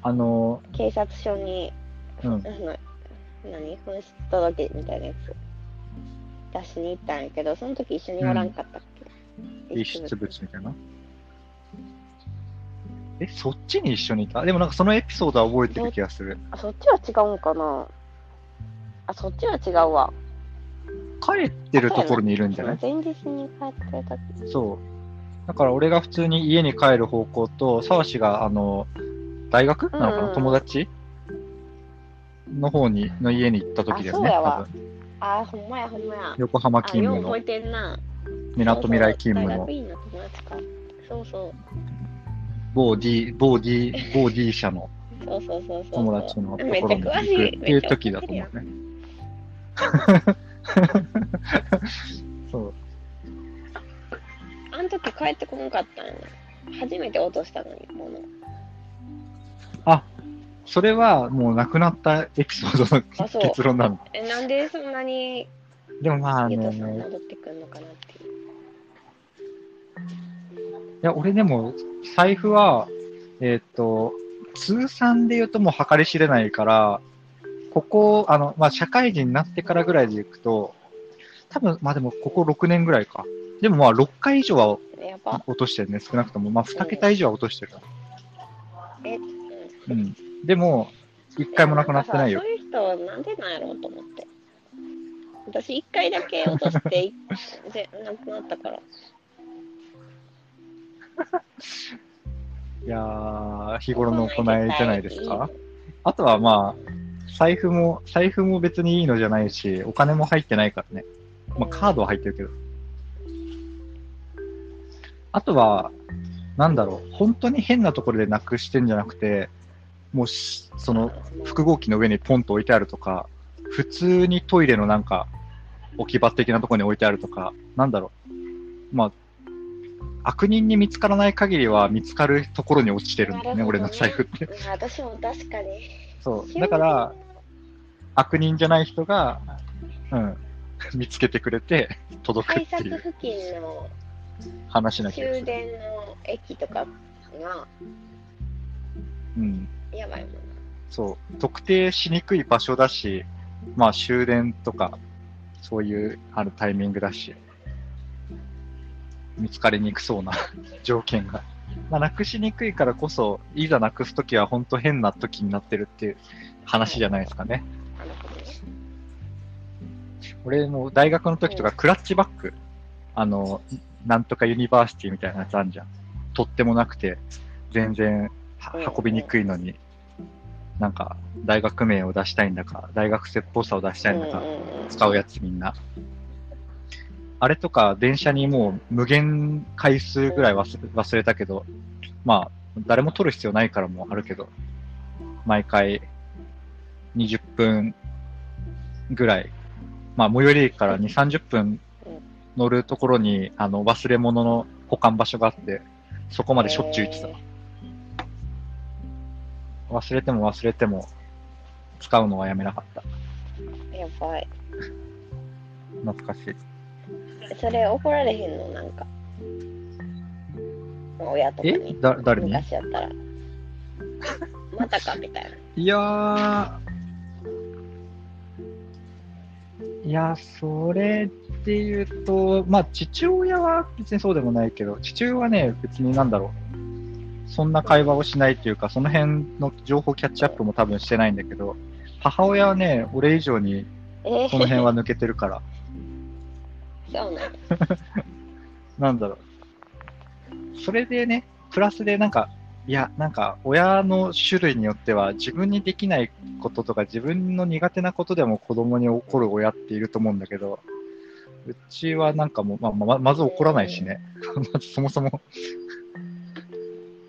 [SPEAKER 2] あの、
[SPEAKER 1] 警察署に、
[SPEAKER 2] うん。
[SPEAKER 1] あの何紛失届みたいなやつ出しに行ったんやけど、その時一緒におらんかったっけ、
[SPEAKER 2] 遺失物みたいな？え、そっちに一緒にいた？でもなんかそのエピソードは覚えてる気がする。
[SPEAKER 1] あ、そっちは違うんかな？あ、そっちは違うわ。
[SPEAKER 2] 帰ってるところにいるんじゃない？
[SPEAKER 1] 前日に帰ってる時。
[SPEAKER 2] そう。だから俺が普通に家に帰る方向と、沢氏があの、大学？なのかな、
[SPEAKER 1] うんうん
[SPEAKER 2] 友達？の方に、の家に行った時だよね。
[SPEAKER 1] ああ、ほんまやほんまや。
[SPEAKER 2] 横浜
[SPEAKER 1] あ、
[SPEAKER 2] 勤務の
[SPEAKER 1] よう覚え、てんな。
[SPEAKER 2] みなとみらい勤務の
[SPEAKER 1] そうそう
[SPEAKER 2] 某 D、某 D、某 D 社の。友達のと
[SPEAKER 1] め
[SPEAKER 2] ころに行く
[SPEAKER 1] っ
[SPEAKER 2] ていう時だと思うね。そう。
[SPEAKER 1] あの時帰ってこなかったんやな。初めて落としたのに、この。
[SPEAKER 2] あ、それはもう亡くなったエピソードの結論なの。
[SPEAKER 1] え、なんでそんなに
[SPEAKER 2] でもまあ、
[SPEAKER 1] 戻ってくるのかなっていう。
[SPEAKER 2] や、俺でも、財布は、えーっと、通算で言うともう計り知れないから、ここ、あの、まあ、社会人になってからぐらいでいくと、多分、まあでも、ここ6年ぐらいか。でもまあ、6回以上は。落としてるね、少なくとも。まあ、2桁以上は落としてる。
[SPEAKER 1] え、うん
[SPEAKER 2] うん。でも、1回もなくなってないよ
[SPEAKER 1] そういう人なんでなんやろうと思って。私一回だけ落として、い ぜなくなったから。
[SPEAKER 2] いやー、日頃の行いじゃないですか？あとはまあ、財布も、財布も別にいいのじゃないし、お金も入ってないからね。まあ、カードは入ってるけど。あとは、なんだろう、本当に変なところでなくしてんじゃなくて、もうし、その、複合機の上にポンと置いてあるとか、普通にトイレのなんか、置き場的なところに置いてあるとか、なんだろう。まあ、悪人に見つからない限りは見つかるところに落ちてるんだよね、俺の財布って。
[SPEAKER 1] うん私も確かに。
[SPEAKER 2] そう。だから、悪人じゃない人が、うん、見つけてくれて、届く
[SPEAKER 1] 改
[SPEAKER 2] っていう
[SPEAKER 1] 札付近の
[SPEAKER 2] 話な気がする。
[SPEAKER 1] 終電の駅とかが
[SPEAKER 2] うん。
[SPEAKER 1] やばいもんな。
[SPEAKER 2] そう。特定しにくい場所だし、まあ終電とか、そういうあるタイミングだし、見つかりにくそうな 条件が。まあ、なくしにくいからこそ、いざなくすときは本当変な時になってるっていう話じゃないですかね。俺も大学の時とかクラッチバッグ、あの、なんとか University みたいなやつあんじゃん。とってもなくて、全然運びにくいのに、なんか大学名を出したいんだか、大学生っぽさを出したいんだか、使うやつみんな。あれとか電車にもう無限回数ぐらい忘れたけど、まあ、誰も取る必要ないからもあるけど、毎回20分ぐらい、まあ最寄り駅から2、30分乗るところに、あの、忘れ物の保管場所があって、そこまでしょっちゅう行ってた。
[SPEAKER 1] え
[SPEAKER 2] 忘れても忘れても使うのはやめなかった。
[SPEAKER 1] ーやばい。
[SPEAKER 2] 懐かしい。
[SPEAKER 1] それ怒られへんの？なんか。親とか
[SPEAKER 2] え？
[SPEAKER 1] に。
[SPEAKER 2] だ、誰に？
[SPEAKER 1] 昔やったら。またかみたいな。
[SPEAKER 2] いやー、いや、それっていうと、まあ、父親は別にそうでもないけど、父親はね、別になんだろう。そんな会話をしないっていうか、その辺の情報キャッチアップも多分してないんだけど、母親はね、俺以上に
[SPEAKER 1] えー、
[SPEAKER 2] その辺は抜けてるから、
[SPEAKER 1] そうなん
[SPEAKER 2] なんだろう。それでね、プラスでなんか、いや、なんか、親の種類によっては、自分にできないこととか、自分の苦手なことでも子供に怒る親っていると思うんだけど、うちはなんかもう、まあ、ままず怒らないしね。まずそもそも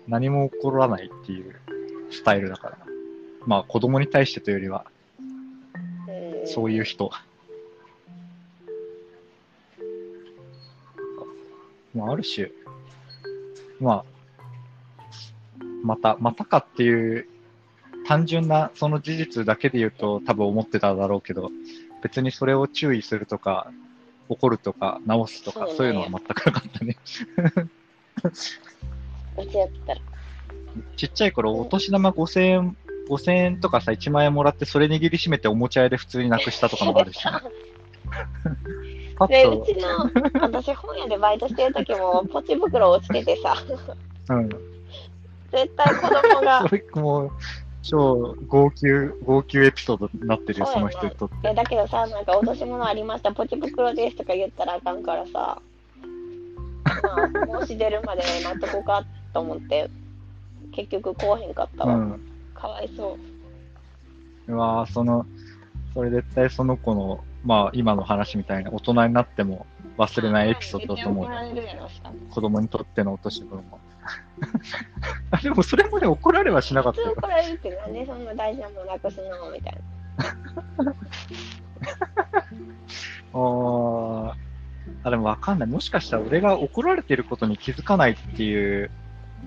[SPEAKER 2] 何も起こらないっていうスタイルだから。まあ、子供に対してというよりは、
[SPEAKER 1] うん
[SPEAKER 2] そういう人。まあ、ある種、まあ、また、またかっていう、単純なその事実だけで言うと多分思ってただろうけど、別にそれを注意するとか、怒るとか、直すとか、
[SPEAKER 1] そうね
[SPEAKER 2] そういうのは全くなかったね。
[SPEAKER 1] うちやっ。
[SPEAKER 2] ちっちゃい頃、お年玉5000円、5000円とかさ、1万円もらって、それ握りしめておもちゃ屋で普通になくしたとかもあるし、ね。パ
[SPEAKER 1] で、
[SPEAKER 2] ッと、
[SPEAKER 1] うちの、私本屋でバイトしてる時も ポチ袋落ちててさ、
[SPEAKER 2] うん。
[SPEAKER 1] 絶対子供が
[SPEAKER 2] そ、れもう、超号泣、号泣エピソードになってるよ、その人にとって。
[SPEAKER 1] えだけどさ、なんか落とし物ありました、ポチ袋ですとか言ったらあかんからさ、まあ、申し出るまで待っとこうかと思って、結局こうへんかったわ。
[SPEAKER 2] うん。
[SPEAKER 1] かわいそう。
[SPEAKER 2] うわーその、それ絶対その子の、まあ今の話みたいな大人になっても忘れないエピソードだと思う子供にとっての落とし物も。あ でもそれもね、怒られはしなかったよ。
[SPEAKER 1] 怒られるってなんでそんな大事なものなくすのみたいな。
[SPEAKER 2] あーあ、でもわかんない。もしかしたら俺が怒られてることに気づかないっていう、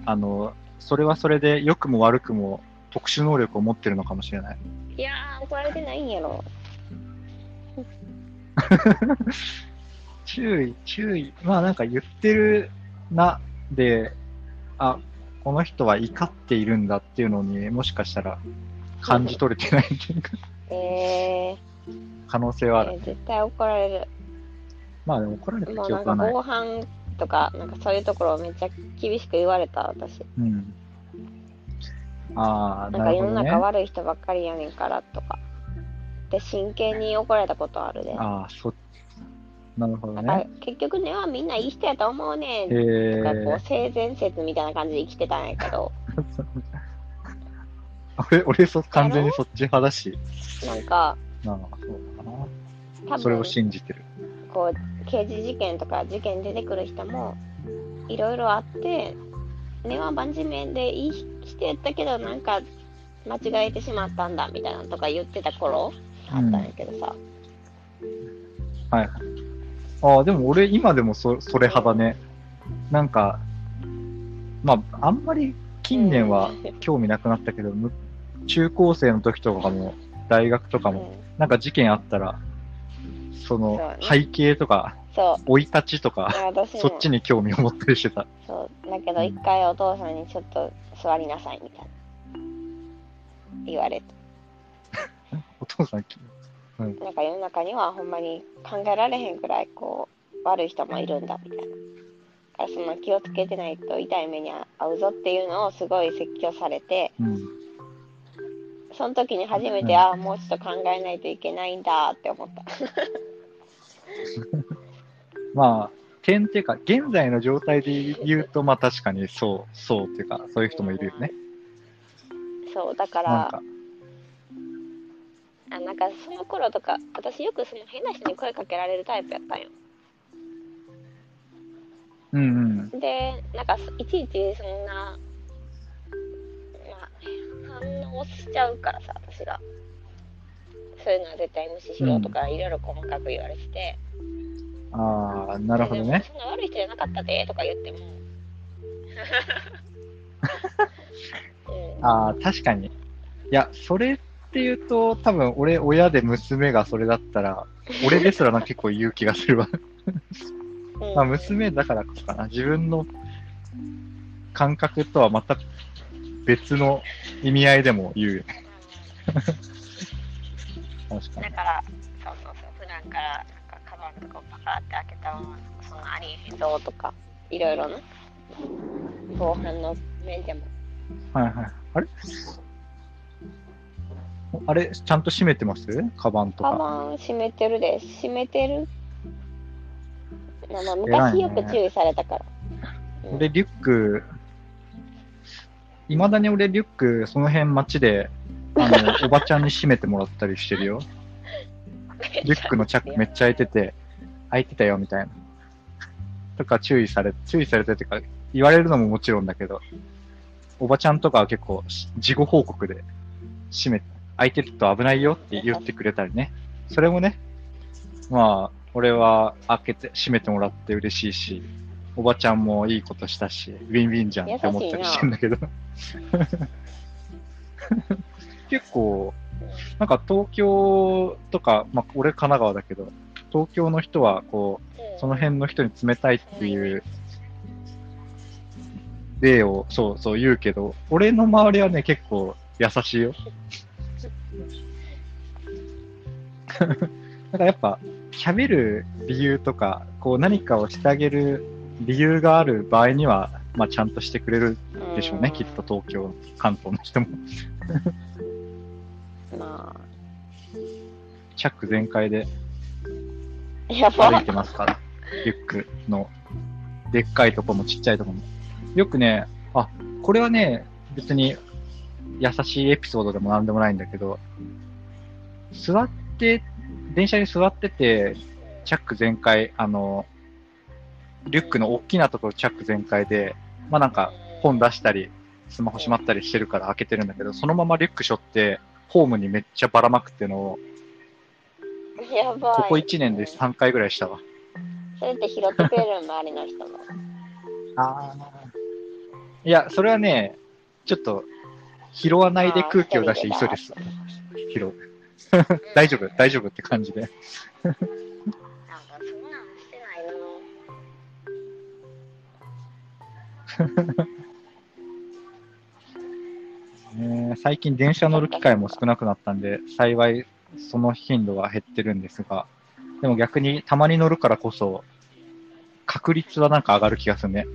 [SPEAKER 2] あの、それはそれで良くも悪くも特殊能力を持ってるのかもしれない。
[SPEAKER 1] いやー、怒られてないんやろ。
[SPEAKER 2] 注意、注意。まあなんか言ってるな、で、あ、この人は怒っているんだっていうのにもしかしたら感じ取れてないっていうか
[SPEAKER 1] えー、
[SPEAKER 2] 可能性はある。
[SPEAKER 1] えー絶対怒られる。
[SPEAKER 2] まあでも怒られた
[SPEAKER 1] もうなんか
[SPEAKER 2] 記憶はない。
[SPEAKER 1] 防犯とか、なんかそういうところをめっちゃ厳しく言われた、私。
[SPEAKER 2] うん。ああ、
[SPEAKER 1] なんか世の。中悪い人ばっかりやねんからとか。で、真剣に怒られたことあるで。
[SPEAKER 2] ああ、そ、なるほどね。
[SPEAKER 1] 結局ね、はみんないい人やと思うねん。
[SPEAKER 2] え
[SPEAKER 1] とかこう
[SPEAKER 2] ー、
[SPEAKER 1] 性善説みたいな感じで生きてたんやけど、
[SPEAKER 2] 俺、俺そ、完全にそっち派だし。
[SPEAKER 1] なんか、
[SPEAKER 2] まあ、そうか
[SPEAKER 1] 多
[SPEAKER 2] な。それを
[SPEAKER 1] 分
[SPEAKER 2] 信じてる。
[SPEAKER 1] こう刑事事件とか事件出てくる人もいろいろあって根は真面目でいい人やったけどなんか間違えてしまったんだみたいなのとか言ってた頃あったんやけどさ、
[SPEAKER 2] はい。ああ、でも俺今でもそそれ派だね。なんか、まあ、あんまり近年は興味なくなったけど、む中高生の時とかも、大学とかも、
[SPEAKER 1] うん。
[SPEAKER 2] なんか事件あったら、その
[SPEAKER 1] ね。
[SPEAKER 2] 背景とか、生い立ちとか、そっちに興味を持ったりしてた。
[SPEAKER 1] そう。だけど一回お父さんにちょっと座りなさいみたいな。言われて
[SPEAKER 2] お父さん、き
[SPEAKER 1] なんか世の中にはほんまに考えられへんくらいこう悪い人もいるんだみたいな。だからその気をつけてないと痛い目に遭うぞっていうのをすごい説教されて
[SPEAKER 2] うん。
[SPEAKER 1] その時に初めて、
[SPEAKER 2] うん
[SPEAKER 1] ああもうちょっと考えないといけないんだって思った。
[SPEAKER 2] まあ、点っていうか、現在の状態で言うと、まあ確かにそう、そうっていうか、そういう人もいるよね。
[SPEAKER 1] そうだからあなんかその頃とか私よくその変な人に声かけられるタイプやったんよ。
[SPEAKER 2] うんうん。
[SPEAKER 1] でなんかいちいちそんな、まあ、反応しちゃうからさ私がそういうのは絶対無視しろとかいろいろ細かく言われてて、
[SPEAKER 2] ああ、なるほどね。
[SPEAKER 1] そんな悪い人じゃなかったでとか言ってもうん
[SPEAKER 2] ああ、確かに。いや、それって言うと、多分俺、親で娘がそれだったら、俺ですらな結構言う気がするわ。
[SPEAKER 1] うん
[SPEAKER 2] まあ、娘だからこそかな。自分の感覚とはまた別の意味合いでも言うよね。確かに。
[SPEAKER 1] だからそうそうそう普段からなんかカバカーとかパカって開けたままそんなありえへんぞとかいろいろな防犯の面でも
[SPEAKER 2] はいはい。あれ？あれ、ちゃんと閉めてます？カバンとか。
[SPEAKER 1] カバン閉めてるで閉めてる。昔よく注意されたから、うん。
[SPEAKER 2] 俺、リュック、いまだに俺、リュック、その辺街で、あの、おばちゃんに閉めてもらったりしてるよ。リュックのチャックめっちゃ開いてて、開いてたよ、みたいな。とか注意され、注意されてってか、言われるのももちろんだけど、おばちゃんとかは結構、し事後報告で、閉め、開いてると危ないよって言ってくれたりね。それもね、まあ、俺は開けて、閉めてもらって嬉しいし、おばちゃんもいいことしたし、ウィンウィンじゃんって思ったりしてんだけど。結構、なんか東京とか、まあ俺神奈川だけど、東京の人はこう、その辺の人に冷たいっていう例をそうそう言うけど、俺の周りはね結構優しいよ。だからやっぱ喋る理由とか、こう何かをしてあげる理由がある場合には、まあちゃんとしてくれるでしょうね、きっと東京、関東の人も。
[SPEAKER 1] ま
[SPEAKER 2] チャック全開で歩いてますか？ら、リュックの、でっかいとこもちっちゃいとこも。よくね、あ、これはね、別に優しいエピソードでもなんでもないんだけど、座って、電車に座ってて、チャック全開、あの、リュックの大きなところチャック全開で、まあなんか本出したり、スマホしまったりしてるから開けてるんだけど、そのままリュック背負って、ホームにめっちゃばらまくっていうのを、
[SPEAKER 1] やばい
[SPEAKER 2] ここ1年で3回ぐらいしたわ。
[SPEAKER 1] それって拾ってくれる周りの人も
[SPEAKER 2] ああ。いや、それはね、ちょっと、拾わないで空気を出して急いです。拾う。大丈夫、大丈夫って感じで。
[SPEAKER 1] なんかそんなんしてない
[SPEAKER 2] ね最近電車乗る機会も少なくなったんで、幸いその頻度は減ってるんですが、でも逆にたまに乗るからこそ、確率はなんか上がる気がするね。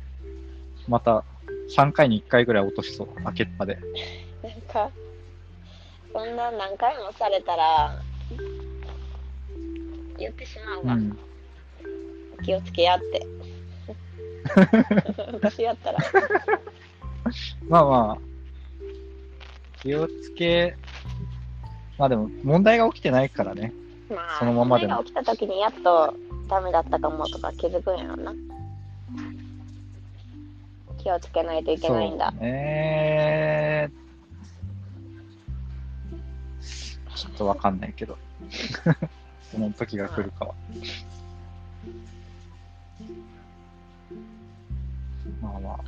[SPEAKER 2] また、3回に1回ぐらい落としそう、開けっぱで。
[SPEAKER 1] ななんかそんな何回もされたら言ってしまうわ、
[SPEAKER 2] うん。
[SPEAKER 1] 気をつけやって。私やったら。
[SPEAKER 2] まあまあ、気をつけ、まあでも問題が起きてないからね。
[SPEAKER 1] まあ
[SPEAKER 2] そのままでも。
[SPEAKER 1] それが起きた時にやっとダメだったかもとか気づくんやろな気をつけないといけないんだ
[SPEAKER 2] そうね。ちょっとわかんないけど。その時が来るかは。まあまあ、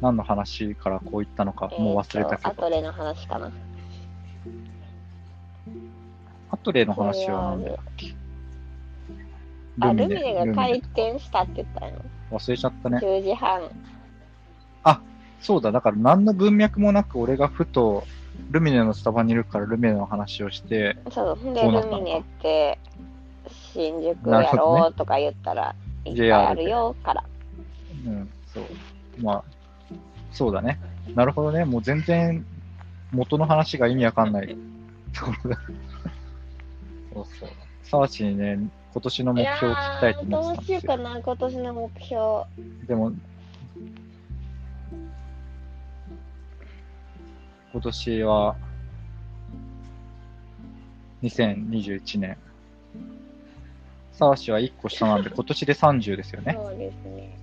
[SPEAKER 2] 何の話からこういったのかもう忘れたけど、
[SPEAKER 1] えーとアトレの話かな
[SPEAKER 2] アトレの話は何だよ。
[SPEAKER 1] あルミネが開
[SPEAKER 2] ネ
[SPEAKER 1] 店したって言ったよ
[SPEAKER 2] 忘れちゃったね。
[SPEAKER 1] 10時半
[SPEAKER 2] そうだ、だから何の文脈もなく俺がふとルミネのスタバにいるからルミネの話をして、
[SPEAKER 1] そうでルミネって新宿やろうとか言ったらいっぱいあるよから
[SPEAKER 2] うん、そう。まあ、そうだね。なるほどね。もう全然元の話が意味わかんないところだ。そうそう。沢地にね、今年の目標を聞きたいと思ってたんですよ。
[SPEAKER 1] どうしようかな今年の目標
[SPEAKER 2] でも、今年は、2021年。沢地は1個下なんで、今年で30ですよね。
[SPEAKER 1] そうですね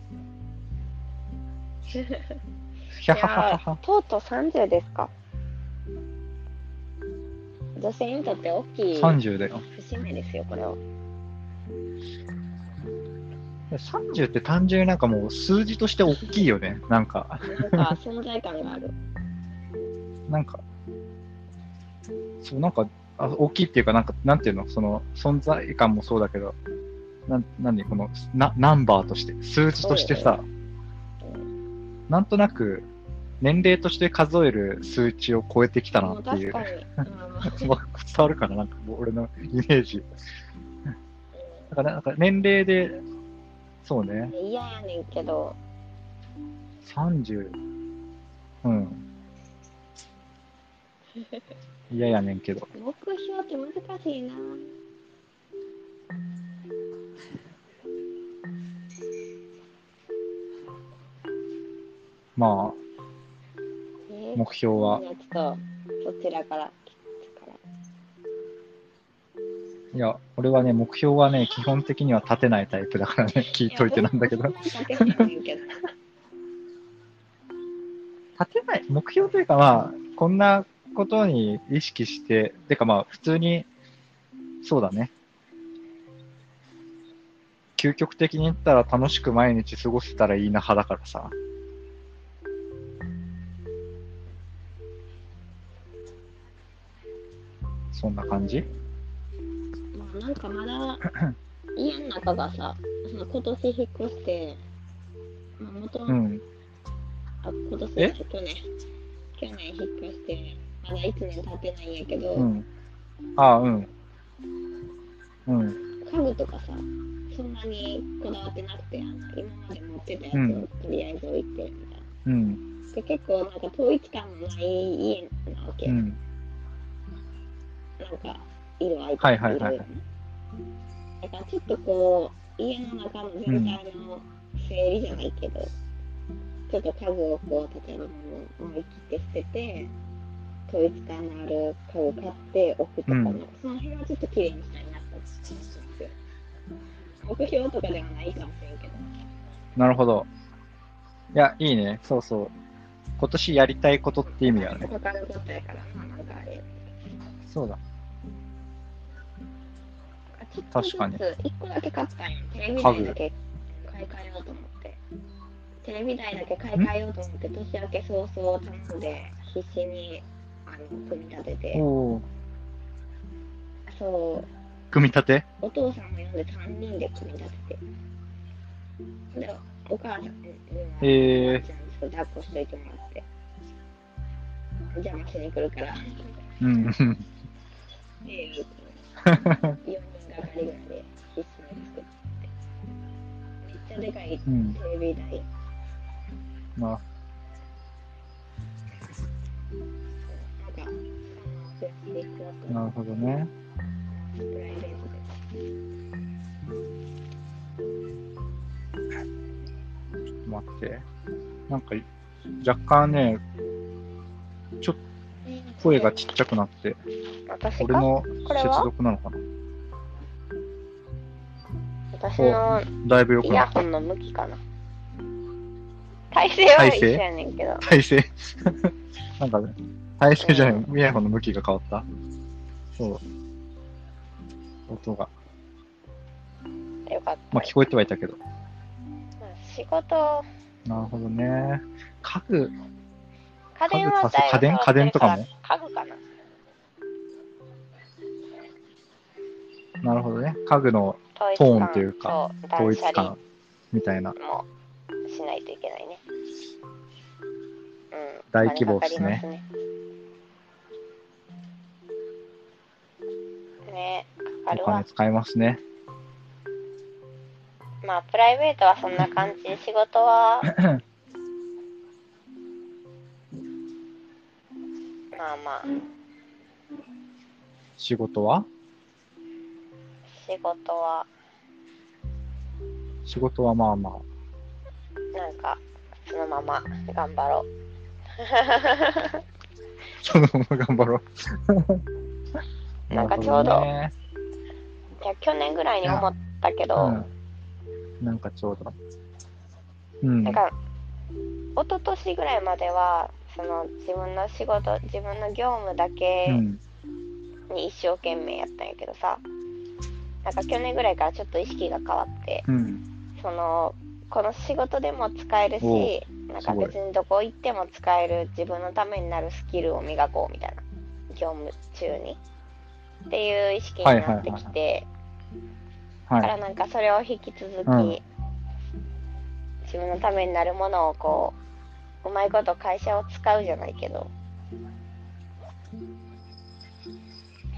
[SPEAKER 2] ひゃはははは。
[SPEAKER 1] とうとう30ですか女性にとって大きい
[SPEAKER 2] 30だよ。
[SPEAKER 1] 節目ですよこれは
[SPEAKER 2] 30って単純になんかもう数字として大きいよね。なんか、
[SPEAKER 1] なんか存在感がある
[SPEAKER 2] なんか、そう、なんか、あ大きいっていうか、なんか、なんていうの、その、存在感もそうだけど、なん、なんで、この、な、ナンバーとして、数字としてさ、なんとなく、年齢として数える数値を超えてきたなっていう。
[SPEAKER 1] 確かに、うん。
[SPEAKER 2] わ伝わるかな？なんか、俺のイメージ。からなんか年齢で、そうね、
[SPEAKER 1] 嫌やねんけど、
[SPEAKER 2] 30、うん。嫌やねんけど。
[SPEAKER 1] 目標って難しいな。
[SPEAKER 2] ま
[SPEAKER 1] え
[SPEAKER 2] あ、目標は
[SPEAKER 1] じ、ゃあちょっと、そちらから、
[SPEAKER 2] いや、俺はね、目標はね、基本的には立てないタイプだからね、聞いといてなんだけど。
[SPEAKER 1] 立てないねんけど。
[SPEAKER 2] 立てない、目標というかまあ、こんなことに意識して、てかまあ、普通に、そうだね。究極的に言ったら楽しく毎日過ごせたらいいな派だからさ。そんな感じ？
[SPEAKER 1] まあなんかまだ 家の中がさ、その今年引っ越して、まあ、元、
[SPEAKER 2] うん。
[SPEAKER 1] あ今年
[SPEAKER 2] え？
[SPEAKER 1] 去年、去年引っ越して、まだ1年経ってないんやけど、
[SPEAKER 2] うん。ああ、うん。うん。
[SPEAKER 1] 家具とかさ、そんなにこだわってなくて、あの今まで持ってたやつを
[SPEAKER 2] うん
[SPEAKER 1] とりあえず置いてみたいな。
[SPEAKER 2] うん。
[SPEAKER 1] で結構なんか統一感のない家なわけ。
[SPEAKER 2] うん。
[SPEAKER 1] なんか色合いと
[SPEAKER 2] はいはい
[SPEAKER 1] からちょっとこう家の中の全体の整理じゃないけど、ちょっと家具をこう例えばもう思い切って捨てて統一感のある家具買って置くとかも、
[SPEAKER 2] うん
[SPEAKER 1] その辺はちょっと綺麗にしたいなと思ってます目標とかではないかもしれんけど
[SPEAKER 2] なるほど。いや、いいね。そうそう。今年やりたいことって意味だよね。
[SPEAKER 1] 他のことやからななんかあれ
[SPEAKER 2] そうだ。確かに
[SPEAKER 1] 一個だけ買ったんよ。テレビ台だけ買い替えようと思って。テレビ台だけ買い替えようと思って、年明け早々頼んで、必死にあの組み立てて。そう、
[SPEAKER 2] 組み立て？
[SPEAKER 1] お父さんも呼んで3人で組み立てて。で、お母さんにも、
[SPEAKER 2] へー
[SPEAKER 1] 抱っこしといてもらって。邪魔しに来るから。
[SPEAKER 2] うん。うん
[SPEAKER 1] っていう、4人がかりぐらいで必死に作って。めっちゃでかい
[SPEAKER 2] うん。
[SPEAKER 1] テレビ台。
[SPEAKER 2] まあ、
[SPEAKER 1] 設置していく
[SPEAKER 2] なるほどね。
[SPEAKER 1] プライベートで。
[SPEAKER 2] 待って。なんか、若干ね、ちょっと声がちっちゃくなって、
[SPEAKER 1] 私か？
[SPEAKER 2] 俺の接続なのかな？
[SPEAKER 1] 私の
[SPEAKER 2] だいぶ良く
[SPEAKER 1] イヤ
[SPEAKER 2] なった。
[SPEAKER 1] ホンの向きかな。体勢は一緒やねんけど。
[SPEAKER 2] 体勢？なんかね、体勢じゃない、イヤホンの向きが変わった。そう。音が。
[SPEAKER 1] よかった。
[SPEAKER 2] まあ聞こえてはいたけど。
[SPEAKER 1] 仕事、
[SPEAKER 2] なるほどね。家具、
[SPEAKER 1] 家電は
[SPEAKER 2] 家電家電とかも？
[SPEAKER 1] 家具かな。
[SPEAKER 2] なるほどね。家具のトーン
[SPEAKER 1] 感
[SPEAKER 2] というか
[SPEAKER 1] と
[SPEAKER 2] 統一感みたいな。
[SPEAKER 1] もしないといけないね。うん。
[SPEAKER 2] 大規模っすね
[SPEAKER 1] ね。ねかかるわ。
[SPEAKER 2] お金使いますね。
[SPEAKER 1] まあ、プライベートはそんな感じで、仕事は、まあまあ、
[SPEAKER 2] 仕事は？
[SPEAKER 1] 仕事は、
[SPEAKER 2] 仕事はまあまあ。
[SPEAKER 1] なんか、そのまま頑張ろう。
[SPEAKER 2] そのまま頑張ろう。
[SPEAKER 1] なんかちょうど
[SPEAKER 2] ね
[SPEAKER 1] いや、去年ぐらいに思ったけど、
[SPEAKER 2] うん。なんかちょうど。うん。
[SPEAKER 1] なんか、一昨年ぐらいまでは、その自分の仕事、自分の業務だ
[SPEAKER 2] う
[SPEAKER 1] け
[SPEAKER 2] ん。
[SPEAKER 1] に一生懸命やったんやけどさ、なんか去年ぐらいからちょっと意識が変わって、
[SPEAKER 2] うん。
[SPEAKER 1] その、この仕事でも使える
[SPEAKER 2] お
[SPEAKER 1] し、なんか別にどこ行っても使える自分のためになるスキルを磨こうみたいな、業務中に。っていう意識になってきて、だか
[SPEAKER 2] はい。
[SPEAKER 1] らなんかそれを引き続き、
[SPEAKER 2] うん
[SPEAKER 1] 自分のためになるものをこううまいこと会社を使うじゃないけど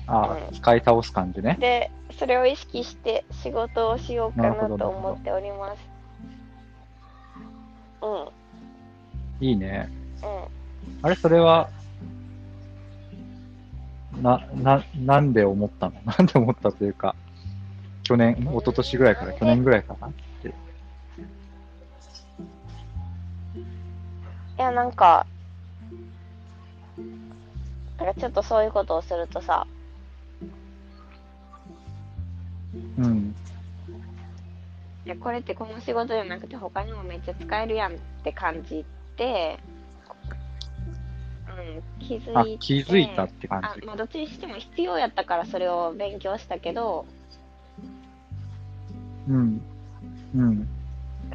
[SPEAKER 2] ああ、
[SPEAKER 1] うん
[SPEAKER 2] 使い倒す感じね。
[SPEAKER 1] で、それを意識して仕事をしようかなと思っております。うん、うん。
[SPEAKER 2] いいね。あれ、それは、な、な、なんで思ったの？なんで思ったというか、去年、一昨年ぐらいから、去年ぐらいかな？って。
[SPEAKER 1] いや、なんか、なんかちょっとそういうことをするとさ、
[SPEAKER 2] うん。
[SPEAKER 1] いやこれってこの仕事じゃなくて他にもめっちゃ使えるやんって感じて、うん、気づ
[SPEAKER 2] あ
[SPEAKER 1] いて、
[SPEAKER 2] 気づいたって感じ
[SPEAKER 1] あまあ、どっちにしても必要やったからそれを勉強したけど、
[SPEAKER 2] うん。うん。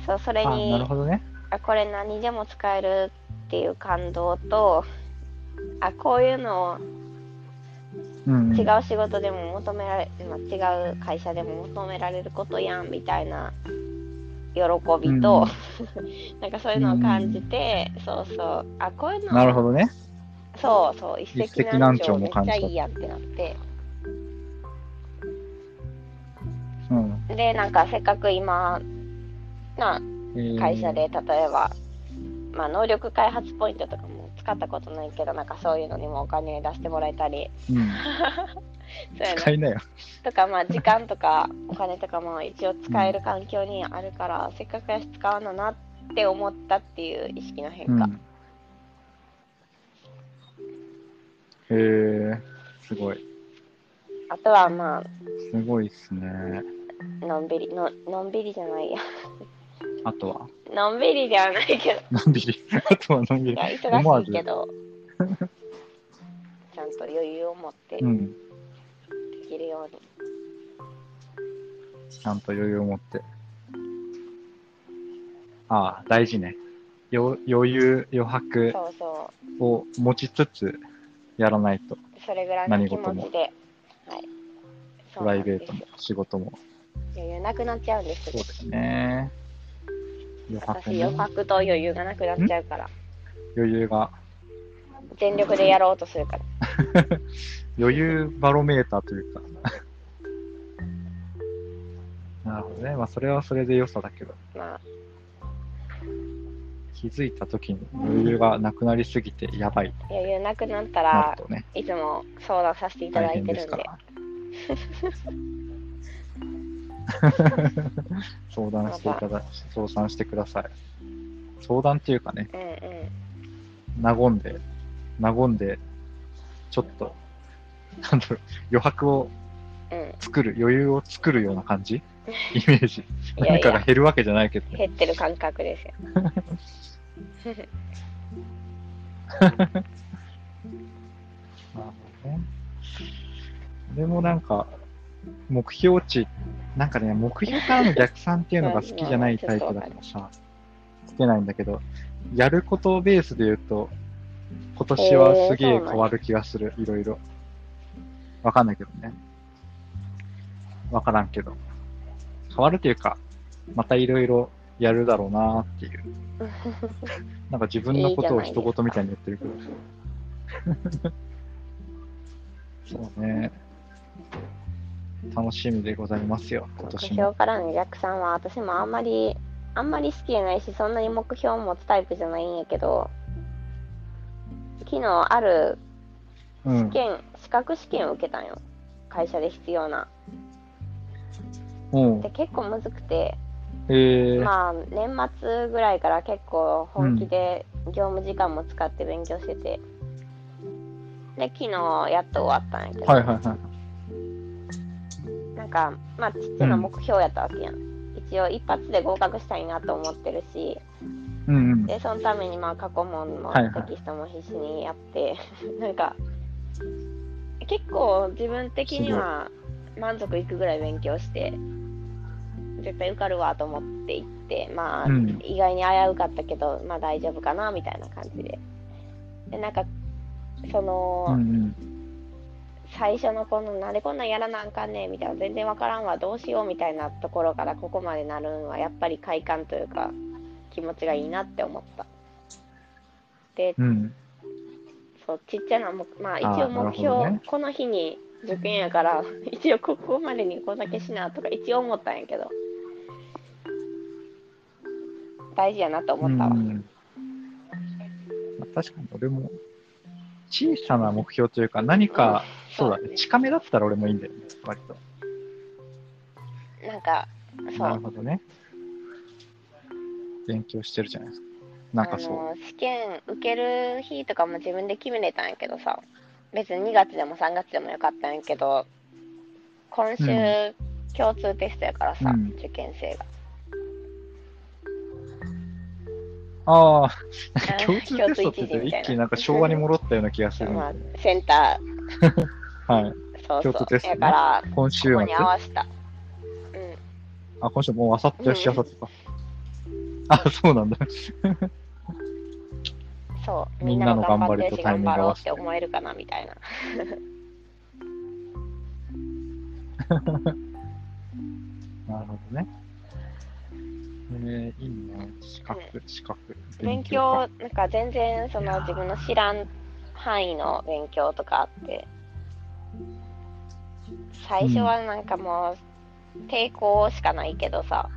[SPEAKER 1] そうそれ
[SPEAKER 2] あ、な
[SPEAKER 1] に
[SPEAKER 2] るほどね。
[SPEAKER 1] あこれ何でも使えるっていう感動とあこういうのを
[SPEAKER 2] うん、うん。
[SPEAKER 1] 違う仕事でも求められ、まあ、違う会社でも求められることやんみたいな喜びと、なんかそういうのを感じて、そうそうあこういうの
[SPEAKER 2] なるほどね。
[SPEAKER 1] そうそう一石
[SPEAKER 2] 何
[SPEAKER 1] 何鳥
[SPEAKER 2] も感じた
[SPEAKER 1] ちゃいいやってなって
[SPEAKER 2] うん。
[SPEAKER 1] でなんかせっかく今な
[SPEAKER 2] えー
[SPEAKER 1] 会社で例えば、まあ、能力開発ポイントとかも使ったことないけどなんかそういうのにもお金出してもらえたり
[SPEAKER 2] うん。
[SPEAKER 1] そうやな
[SPEAKER 2] 使いなよ。
[SPEAKER 1] とかまあ時間とかお金とかも一応使える環境にあるから、せっかくやし使わななって思ったっていう意識の変化、
[SPEAKER 2] うん。へえ、すごい。
[SPEAKER 1] あとはま
[SPEAKER 2] すごいっすね。
[SPEAKER 1] あのんびりののんびりじゃないや
[SPEAKER 2] あとは、
[SPEAKER 1] のんびりではないけど
[SPEAKER 2] のんびり。あとはのんびり
[SPEAKER 1] い忙しいけどちゃんと余裕を持って
[SPEAKER 2] うん。
[SPEAKER 1] できるように、
[SPEAKER 2] ちゃんと余裕を持って。ああ、大事ね。よ余裕、余白
[SPEAKER 1] そうそ
[SPEAKER 2] を持ちつつやらないと。
[SPEAKER 1] うそれぐらいの気
[SPEAKER 2] 何事も
[SPEAKER 1] 持ちではいそ
[SPEAKER 2] プライベートも仕事も。
[SPEAKER 1] 余裕なくなっちゃうんです
[SPEAKER 2] そうですね。余白
[SPEAKER 1] 私余
[SPEAKER 2] ね。
[SPEAKER 1] 白と余裕がなくなっちゃうから
[SPEAKER 2] 余裕が。
[SPEAKER 1] 全力でやろうとするから
[SPEAKER 2] 余裕バロメーターというか。なるほどね。まあ、それはそれで良さだけど、
[SPEAKER 1] まあ
[SPEAKER 2] 気づいた時に余裕がなくなりすぎてやばい
[SPEAKER 1] 余裕なくなった
[SPEAKER 2] な
[SPEAKER 1] ら
[SPEAKER 2] ね、
[SPEAKER 1] いつも相談させていただいてるんで
[SPEAKER 2] ですから。相談していただ、相談してください。相談っていうかね、
[SPEAKER 1] うんうん
[SPEAKER 2] 和んで、和んで、ちょっと、なんだろう、余白を
[SPEAKER 1] うん
[SPEAKER 2] 作る、余裕を作るような感じ？イメージ。何かが減るわけじゃないけどね。
[SPEAKER 1] 減ってる感覚ですよ
[SPEAKER 2] なるほどね。でもなんか、目標値、なんかね、目標からの逆算っていうのが好きじゃないタイプだからさ、つけないんだけど、やることをベースで言うと、今年はすげえ変わる気がする、いろいろ。わかんないけどね。わからんけど。変わるっていうか、またいろいろやるだろうなっていう。なんか自分のことを一言みたいに言ってるけど。そうね。楽しみでございますよ、今
[SPEAKER 1] 目
[SPEAKER 2] 年も。
[SPEAKER 1] 標からの逆算は私もあんまりあんまり好きじゃないしそんなに目標を持つタイプじゃないんやけど昨日ある
[SPEAKER 2] うん
[SPEAKER 1] 試。験、資格試験を受けたんよ会社で必要な
[SPEAKER 2] うん
[SPEAKER 1] で。結構むずくて
[SPEAKER 2] えー、
[SPEAKER 1] まあ年末ぐらいから結構本気で業務時間も使って勉強してて、で昨日やっと終わったんやけど、
[SPEAKER 2] はいはいはい。
[SPEAKER 1] なんかまあちっちゃな目標やったわけやん、一応一発で合格したいなと思ってるし。
[SPEAKER 2] うんうん。
[SPEAKER 1] でそのためにまあ過去問の
[SPEAKER 2] はいはい。
[SPEAKER 1] テキストも必死にやって、なんか結構自分的には満足いくぐらい勉強して絶対受かるわと思っていってまあ、
[SPEAKER 2] うん。
[SPEAKER 1] 意外に危うかったけどまあ大丈夫かなみたいな感じで。でなんかその。最初のこのなんでこんなんやらなあかんねんみたいな全然わからんわどうしようみたいなところからここまでなるんはやっぱり快感というか気持ちがいいなって思った。で
[SPEAKER 2] うん。
[SPEAKER 1] そうちっちゃな目まあ一応目標、この日に受験やから、一応ここまでにここだけしなとか一応思ったんやけど、大事やなと思ったわ。
[SPEAKER 2] うんまあ確かに俺も、小さな目標というか、何か、そうだね、近めだったら俺もいいんだよね、割と。
[SPEAKER 1] なんか、そ
[SPEAKER 2] なる
[SPEAKER 1] う。
[SPEAKER 2] ほどね。勉強してるじゃないですか。なんかそう。
[SPEAKER 1] 試験受ける日とかも自分で決めれたんやけどさ別に2月でも3月でもよかったんやけど今週
[SPEAKER 2] うん
[SPEAKER 1] 共通テストやからさ、
[SPEAKER 2] うん
[SPEAKER 1] 受験生が
[SPEAKER 2] ああ、
[SPEAKER 1] あ
[SPEAKER 2] 共通テストって言って一気にな。んか昭和に戻ったような気がするね。
[SPEAKER 1] センタ
[SPEAKER 2] はい。
[SPEAKER 1] ーそう。
[SPEAKER 2] 共通テストね。
[SPEAKER 1] そうやから
[SPEAKER 2] 今週末
[SPEAKER 1] ここに合わせた。うん。
[SPEAKER 2] あ、今週もうあさってよし、
[SPEAKER 1] うん
[SPEAKER 2] あさってか。あ、そうなんだ。
[SPEAKER 1] そう。
[SPEAKER 2] みんなの頑張りとタイミング合
[SPEAKER 1] 頑張ろう
[SPEAKER 2] わせて
[SPEAKER 1] って思えるかなみたいな。
[SPEAKER 2] なるほどね。えー、いいね。資格、資格。
[SPEAKER 1] 勉
[SPEAKER 2] か
[SPEAKER 1] 強なんか全然その自分の知らん範囲の勉強とかあって。最初はなんかもう抵抗しかないけどさ。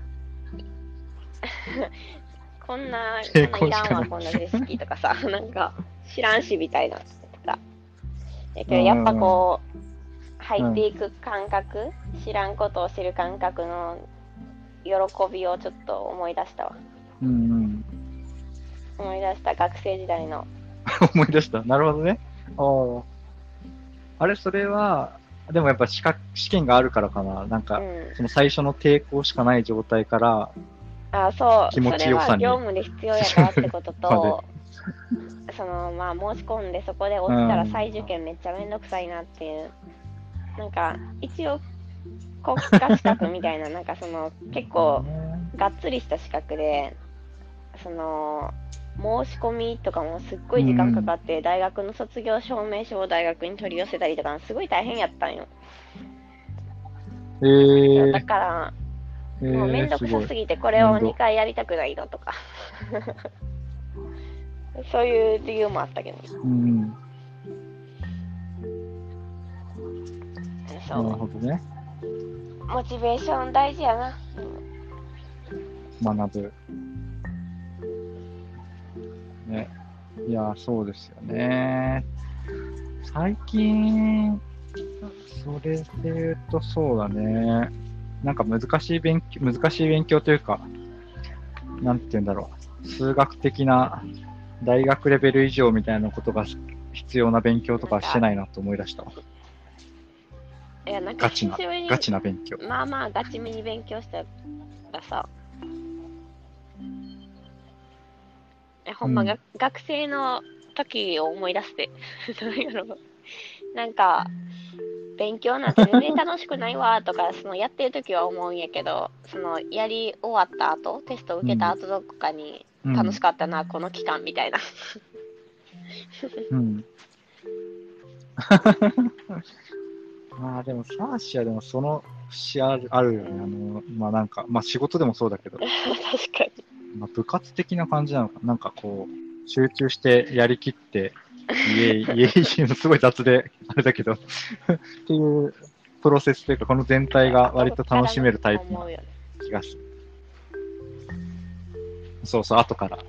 [SPEAKER 1] こんな
[SPEAKER 2] 抵
[SPEAKER 1] こんない
[SPEAKER 2] ら
[SPEAKER 1] んわこんな知識とかさ。なんか知らんしみたいなとか。だけどやっぱこう入っていく感覚知らんことを知る感覚の喜びをちょっと思い出したわ
[SPEAKER 2] うんうん。
[SPEAKER 1] 思い出した学生時代の
[SPEAKER 2] 思い出した。なるほどね。ああ。あれ、それは、でもやっぱ資格、試験があるからかな。なんか、
[SPEAKER 1] うん
[SPEAKER 2] その最初の抵抗しかない状態から、
[SPEAKER 1] あそう、
[SPEAKER 2] 気持ちよさに
[SPEAKER 1] それは業務で必要やからってことと、そのまあ申し込んでそこで落ちたら
[SPEAKER 2] うん
[SPEAKER 1] 再受験めっちゃめんどくさいなっていう、なんか一応国家資格みたいな、なんかその結構がっつりした資格で、その申し込みとかもすっごい時間かかって、大学の卒業証明書を大学に取り寄せたりとか、すごい大変やったんよ。
[SPEAKER 2] えー、
[SPEAKER 1] だから、
[SPEAKER 2] え
[SPEAKER 1] もうめん
[SPEAKER 2] ー、
[SPEAKER 1] どくさ
[SPEAKER 2] す
[SPEAKER 1] ぎてこれを
[SPEAKER 2] 面倒
[SPEAKER 1] 2回やりたくないのとか。そういう理由もあったけど。
[SPEAKER 2] うん。なる
[SPEAKER 1] そう
[SPEAKER 2] ほどね。
[SPEAKER 1] モチベーション大事やな、
[SPEAKER 2] 学ぶ。ね。いや、そうですよね。最近、それで言うとそうだね。なんか難しい勉強、難しい勉強というか、なんて言うんだろう。数学的な大学レベル以上みたいなことが必要な勉強とかしてないなと思い出した。
[SPEAKER 1] いやなんか
[SPEAKER 2] ガチなガチな勉強。
[SPEAKER 1] まあまあガチめに勉強したらさ。えほんまが、
[SPEAKER 2] うん。
[SPEAKER 1] 学生の時を思い出して。なんやろなんか勉強なんて全然楽しくないわ とかそのやってる時は思うんやけどそのやり終わった後テスト受けた後とかに
[SPEAKER 2] うん。
[SPEAKER 1] 楽しかったな、この期間みたいな。
[SPEAKER 2] うん。まあでも、サーシアでもその節あるあるよね。あの、まあなんか、まあ仕事でもそうだけど、
[SPEAKER 1] 確かに
[SPEAKER 2] まあ部活的な感じなのかな。なんかこう、集中してやりきって、イエイ、イエイ、すごい雑で、あれだけど、っていうプロセスというか、この全体が割と楽しめるタイプな
[SPEAKER 1] 思うよね
[SPEAKER 2] 気がする。そうそう、後から。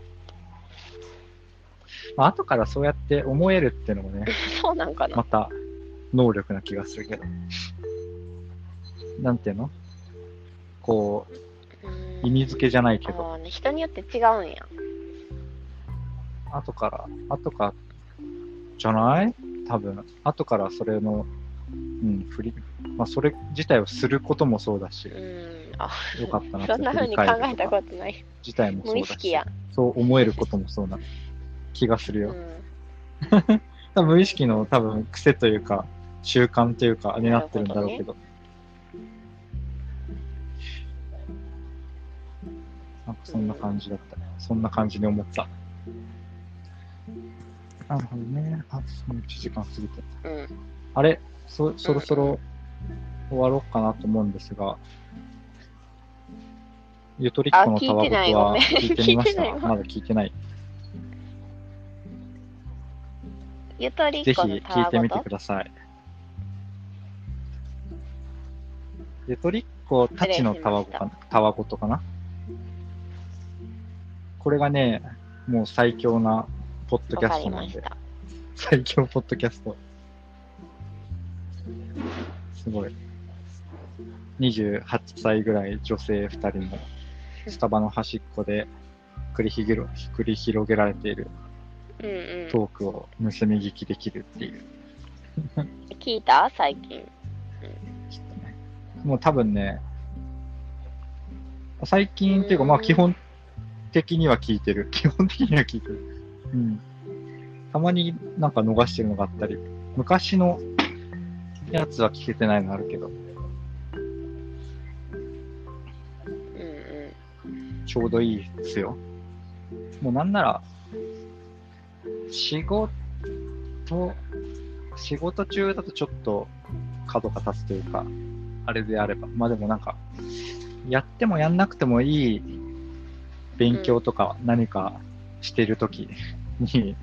[SPEAKER 2] まあ後からそうやって思えるっていうのもね、
[SPEAKER 1] そうなんかな、
[SPEAKER 2] また能力な気がするけど。なんていうの？こう、
[SPEAKER 1] うん
[SPEAKER 2] 意味付けじゃないけど、
[SPEAKER 1] 人によって違うんや。
[SPEAKER 2] 後から、後から、じゃない？多分、後からそれの、うん、振り、まあそれ自体をすることもそうだし。
[SPEAKER 1] う、ん。あ
[SPEAKER 2] よかったなって
[SPEAKER 1] そんな風に考えたことない。
[SPEAKER 2] 自体もそうだし。
[SPEAKER 1] 無意識や、
[SPEAKER 2] そう思えることもそうな気がするよ。
[SPEAKER 1] うん。
[SPEAKER 2] 多分無意識の多分癖というか、習慣というか、になってるんだろうけど。なんかそんな感じだったね。そんな感じに思った。なるほどね。あ、もう1時間過ぎて。
[SPEAKER 1] うん
[SPEAKER 2] あれ？そ、そろそろ終わろうかなと思うんですが、ゆとりっ子のたわごとは聞いてみました？まだ聞いてない。
[SPEAKER 1] ゆとりっ
[SPEAKER 2] ぜひ
[SPEAKER 1] 子のたわ
[SPEAKER 2] 聞いてみて
[SPEAKER 1] ごと
[SPEAKER 2] ください。で、トリッコたちのたわごかな、たわごとかな？これがね、もう最強なポッドキャストなんで。最強ポッドキャスト。すごい。28歳ぐらい女性2人のスタバの端っこで繰り広げ繰り広げられている。トークを盗み聞きできるっていう。
[SPEAKER 1] 聞いた？最近。
[SPEAKER 2] もう多分ね、最近っていうか、まあ
[SPEAKER 1] うん
[SPEAKER 2] 基本的には聞いてる。基本的には聞いてる。うん。たまになんか逃してるのがあったり、昔のやつは聞けてないのあるけど。ちょうどいいですよ。もうなんなら、仕事、仕事中だとちょっと角が立つというか、あれであれば。まあでもなんか、やってもやんなくてもいい勉強とか何かしてるときに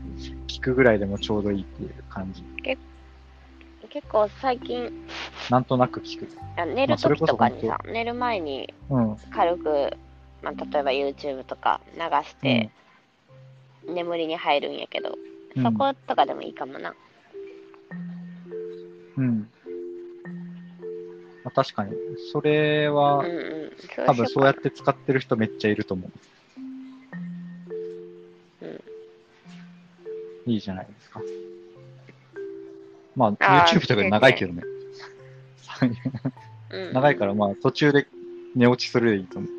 [SPEAKER 2] 聞くぐらいでもちょうどいいっていう感じ。
[SPEAKER 1] 結構最近、
[SPEAKER 2] なんとなく聞く。
[SPEAKER 1] あ寝る時とかにさ、寝る前に
[SPEAKER 2] うん。
[SPEAKER 1] 軽く、まあ、例えば YouTube とか流して、眠りに入るんやけど、
[SPEAKER 2] うん
[SPEAKER 1] そことかでもいいかもな。
[SPEAKER 2] うん。まあ、確かに。それ
[SPEAKER 1] うん
[SPEAKER 2] は、
[SPEAKER 1] うん。
[SPEAKER 2] 多分そうやっ
[SPEAKER 1] って
[SPEAKER 2] 使ってる人めっちゃいると思う。
[SPEAKER 1] うん
[SPEAKER 2] いいじゃないですか。まあ、YouTube とかで長いけどね。長いから、まあ、途中で寝落ちするでいいと思う。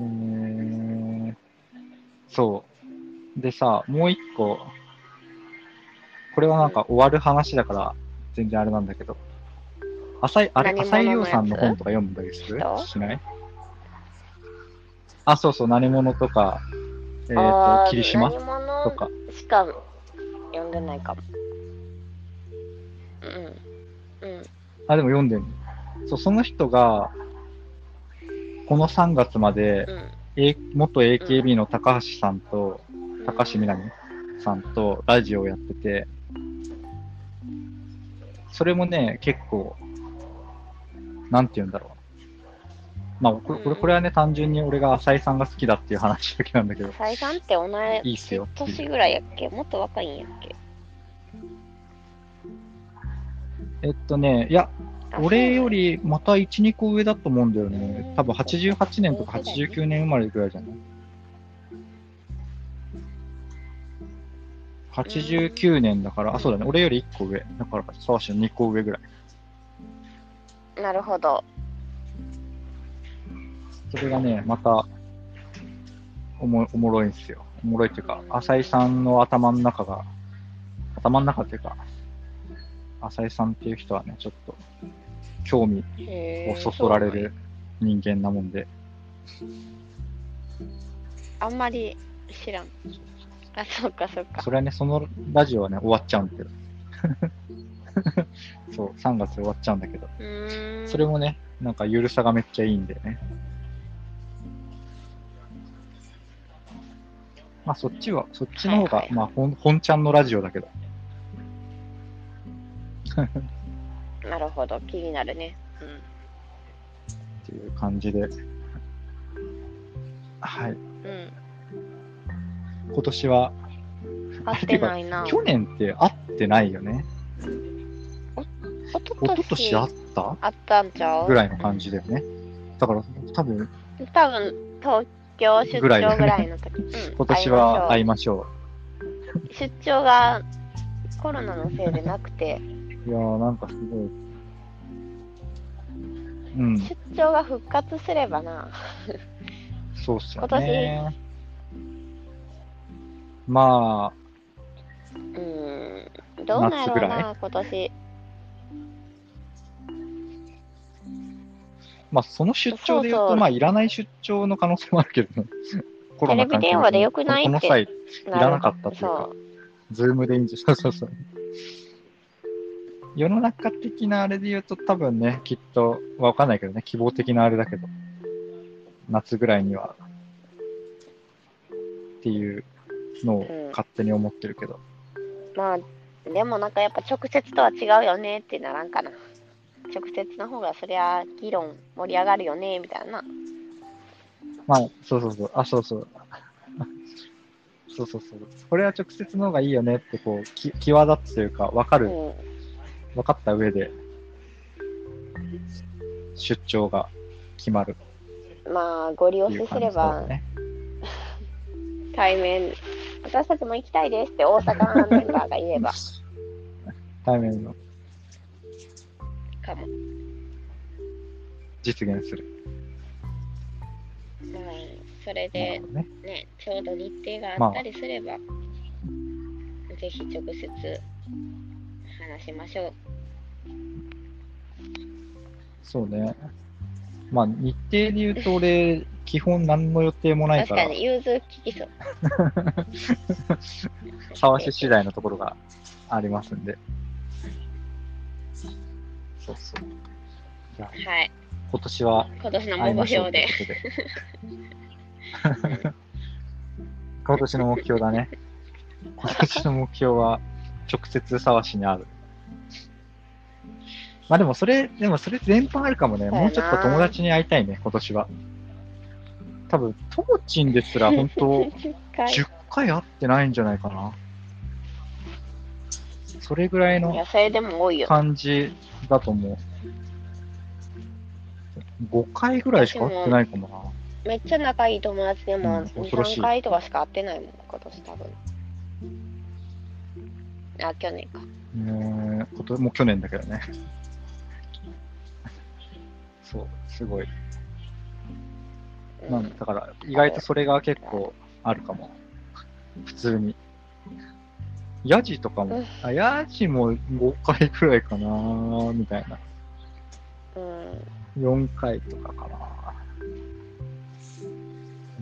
[SPEAKER 2] えー、そう。でさ、もう一個、これはなんか終わる話だから、全然あれなんだけど、浅井、あれ、浅井亮さんの本とか読んだりする？
[SPEAKER 1] 人？
[SPEAKER 2] しない？あ、そうそう、何者とか、えっ、
[SPEAKER 1] あー
[SPEAKER 2] と、霧島？とか。
[SPEAKER 1] しか読んでないかも。うん。うん。
[SPEAKER 2] あ、でも読んでるそう、その人が、この3月まで、
[SPEAKER 1] うん。
[SPEAKER 2] A、元 AKB の高橋さんと、高橋みなみさんとラジオをやってて、それもね、結構、なんて言うんだろう。まあ、これ、これこれはね、単純に俺が浅井さんが好きだっていう話だけなんだけど、
[SPEAKER 1] 再三って同じ
[SPEAKER 2] いいっすよ。
[SPEAKER 1] 年ぐらいやっけ？もっと若いんやっけ？
[SPEAKER 2] えっとね、いや、
[SPEAKER 1] あ
[SPEAKER 2] 俺よりまた1、2個上だと思うんだよね。
[SPEAKER 1] う。ん
[SPEAKER 2] 多分88年とか89年生まれぐらいじゃない？?89 年だから、あ、そうだね。俺より1個上。だから、沢氏の2個上ぐらい。
[SPEAKER 1] なるほど。
[SPEAKER 2] それがね、また、おもおもろいんですよ。おもろいっていうか、浅井さんの頭の中が、頭の中っていうか、浅井さんっていう人はね、ちょっと、興味をそそられる人間なもんで、
[SPEAKER 1] あんまり知らん。あ、そうかそうか。
[SPEAKER 2] それはね、そのラジオはね、終わっちゃうんだけど。そう、3月終わっちゃうんだけど。それもね、なんかゆるさがめっちゃいいんだよね。まあそっちは、そっちの方が、
[SPEAKER 1] はいはい
[SPEAKER 2] まあ本本ちゃんのラジオだけど。
[SPEAKER 1] なるほど。気になるね。うん。
[SPEAKER 2] っていう感じで。はい。
[SPEAKER 1] うん。
[SPEAKER 2] 今年は、
[SPEAKER 1] 会ってないな。
[SPEAKER 2] 去年って会ってないよね。
[SPEAKER 1] おと
[SPEAKER 2] 一昨年会った？
[SPEAKER 1] あったんちゃう？
[SPEAKER 2] ぐらいの感じだよね。だから多分
[SPEAKER 1] 多分、東京出張ぐ
[SPEAKER 2] ぐらい
[SPEAKER 1] の時。うん
[SPEAKER 2] 今年は会いましょ
[SPEAKER 1] 出張がコロナのせいでなくて、
[SPEAKER 2] う。いやーなんかすごい。うん、
[SPEAKER 1] 出張が復活すればな。
[SPEAKER 2] そうっすよ
[SPEAKER 1] 今
[SPEAKER 2] ね。まあ、
[SPEAKER 1] うん。どうなんやろう
[SPEAKER 2] 夏ぐら
[SPEAKER 1] な、今年。
[SPEAKER 2] まあその出張で言うと、
[SPEAKER 1] そうそう
[SPEAKER 2] まあいらない出張の可能性もあるけどね。コロナ関係
[SPEAKER 1] テレビ電話でよくないって
[SPEAKER 2] この際、い
[SPEAKER 1] な
[SPEAKER 2] らなかったっていうか
[SPEAKER 1] そ、
[SPEAKER 2] ズームでいいんじゃ、そうそうそう。世の中的なあれで言うと多分ね、きっと、わかんないけどね、希望的なあれだけど、夏ぐらいには、っていうのを
[SPEAKER 1] うん
[SPEAKER 2] 勝手に思ってるけど。
[SPEAKER 1] まあ、でもなんかやっぱ直接とは違うよねってならんかな。直接の方がそりゃ議論盛り上がるよねみたいな。
[SPEAKER 2] まあ、そうそうそう。あ、そうそう。そうそうそう。これは直接の方がいいよねって、こう、き際立つというか、わかる、
[SPEAKER 1] うん。
[SPEAKER 2] 分かった上で、出張が決まる
[SPEAKER 1] まあ、ご利用すれば
[SPEAKER 2] ね。
[SPEAKER 1] 対面、私たちも行きたいですって大阪のメンバーがいれば、
[SPEAKER 2] 対面の
[SPEAKER 1] かも。
[SPEAKER 2] 実現する。
[SPEAKER 1] まあ、それ
[SPEAKER 2] な
[SPEAKER 1] で
[SPEAKER 2] ね。
[SPEAKER 1] ね、ちょうど日程があったりすれば、ぜひ直接話しましょう。
[SPEAKER 2] そうね。まあ、日程で言うと俺、基本何の予定もないか、
[SPEAKER 1] 確からに、融通聞きそう。
[SPEAKER 2] 沢し次第のところがありますんで。そうそう。じゃあ、
[SPEAKER 1] はい。
[SPEAKER 2] 今年は
[SPEAKER 1] 今年の目標で。
[SPEAKER 2] 今年の目標だね。今年の目標は、直接沢しに会う。まあでもそれ、でもそれ全般あるかもね。もうちょっと友達に会いたいね、今年は。多分、ともちんですら本当、
[SPEAKER 1] 10回
[SPEAKER 2] 10回会ってないんじゃないかな。それぐらいの。感じだと思う。5回ぐらいしか会ってないかも
[SPEAKER 1] めっちゃ仲いい友達でも
[SPEAKER 2] うん
[SPEAKER 1] 2、
[SPEAKER 2] 恐ろしい
[SPEAKER 1] 3回とかしか会ってないもん、今年多分。あ、去年か。
[SPEAKER 2] な。ねえもう去年だけどね。そう、すごい。
[SPEAKER 1] うん
[SPEAKER 2] なんだから、意外とそれが結構あるかも。普通に。ヤジとかも
[SPEAKER 1] うん、
[SPEAKER 2] あ、ヤジも5回くらいかなみたいな。
[SPEAKER 1] うん。
[SPEAKER 2] 4回とかかな。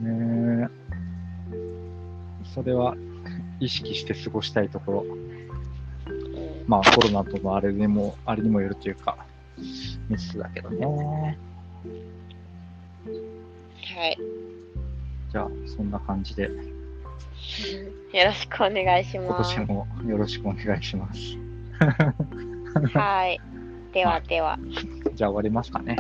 [SPEAKER 2] ねえ。それは意識して過ごしたいところ。
[SPEAKER 1] うん
[SPEAKER 2] まあコロナとのあれにも、あれにもよるというか、ミスだけどね。
[SPEAKER 1] はい。
[SPEAKER 2] じゃあ、そんな感じで、
[SPEAKER 1] よろしくお願いし
[SPEAKER 2] 今
[SPEAKER 1] ます。
[SPEAKER 2] 年もよろしくお願いします。
[SPEAKER 1] はい。ではでは。
[SPEAKER 2] じゃあ終わりますかね。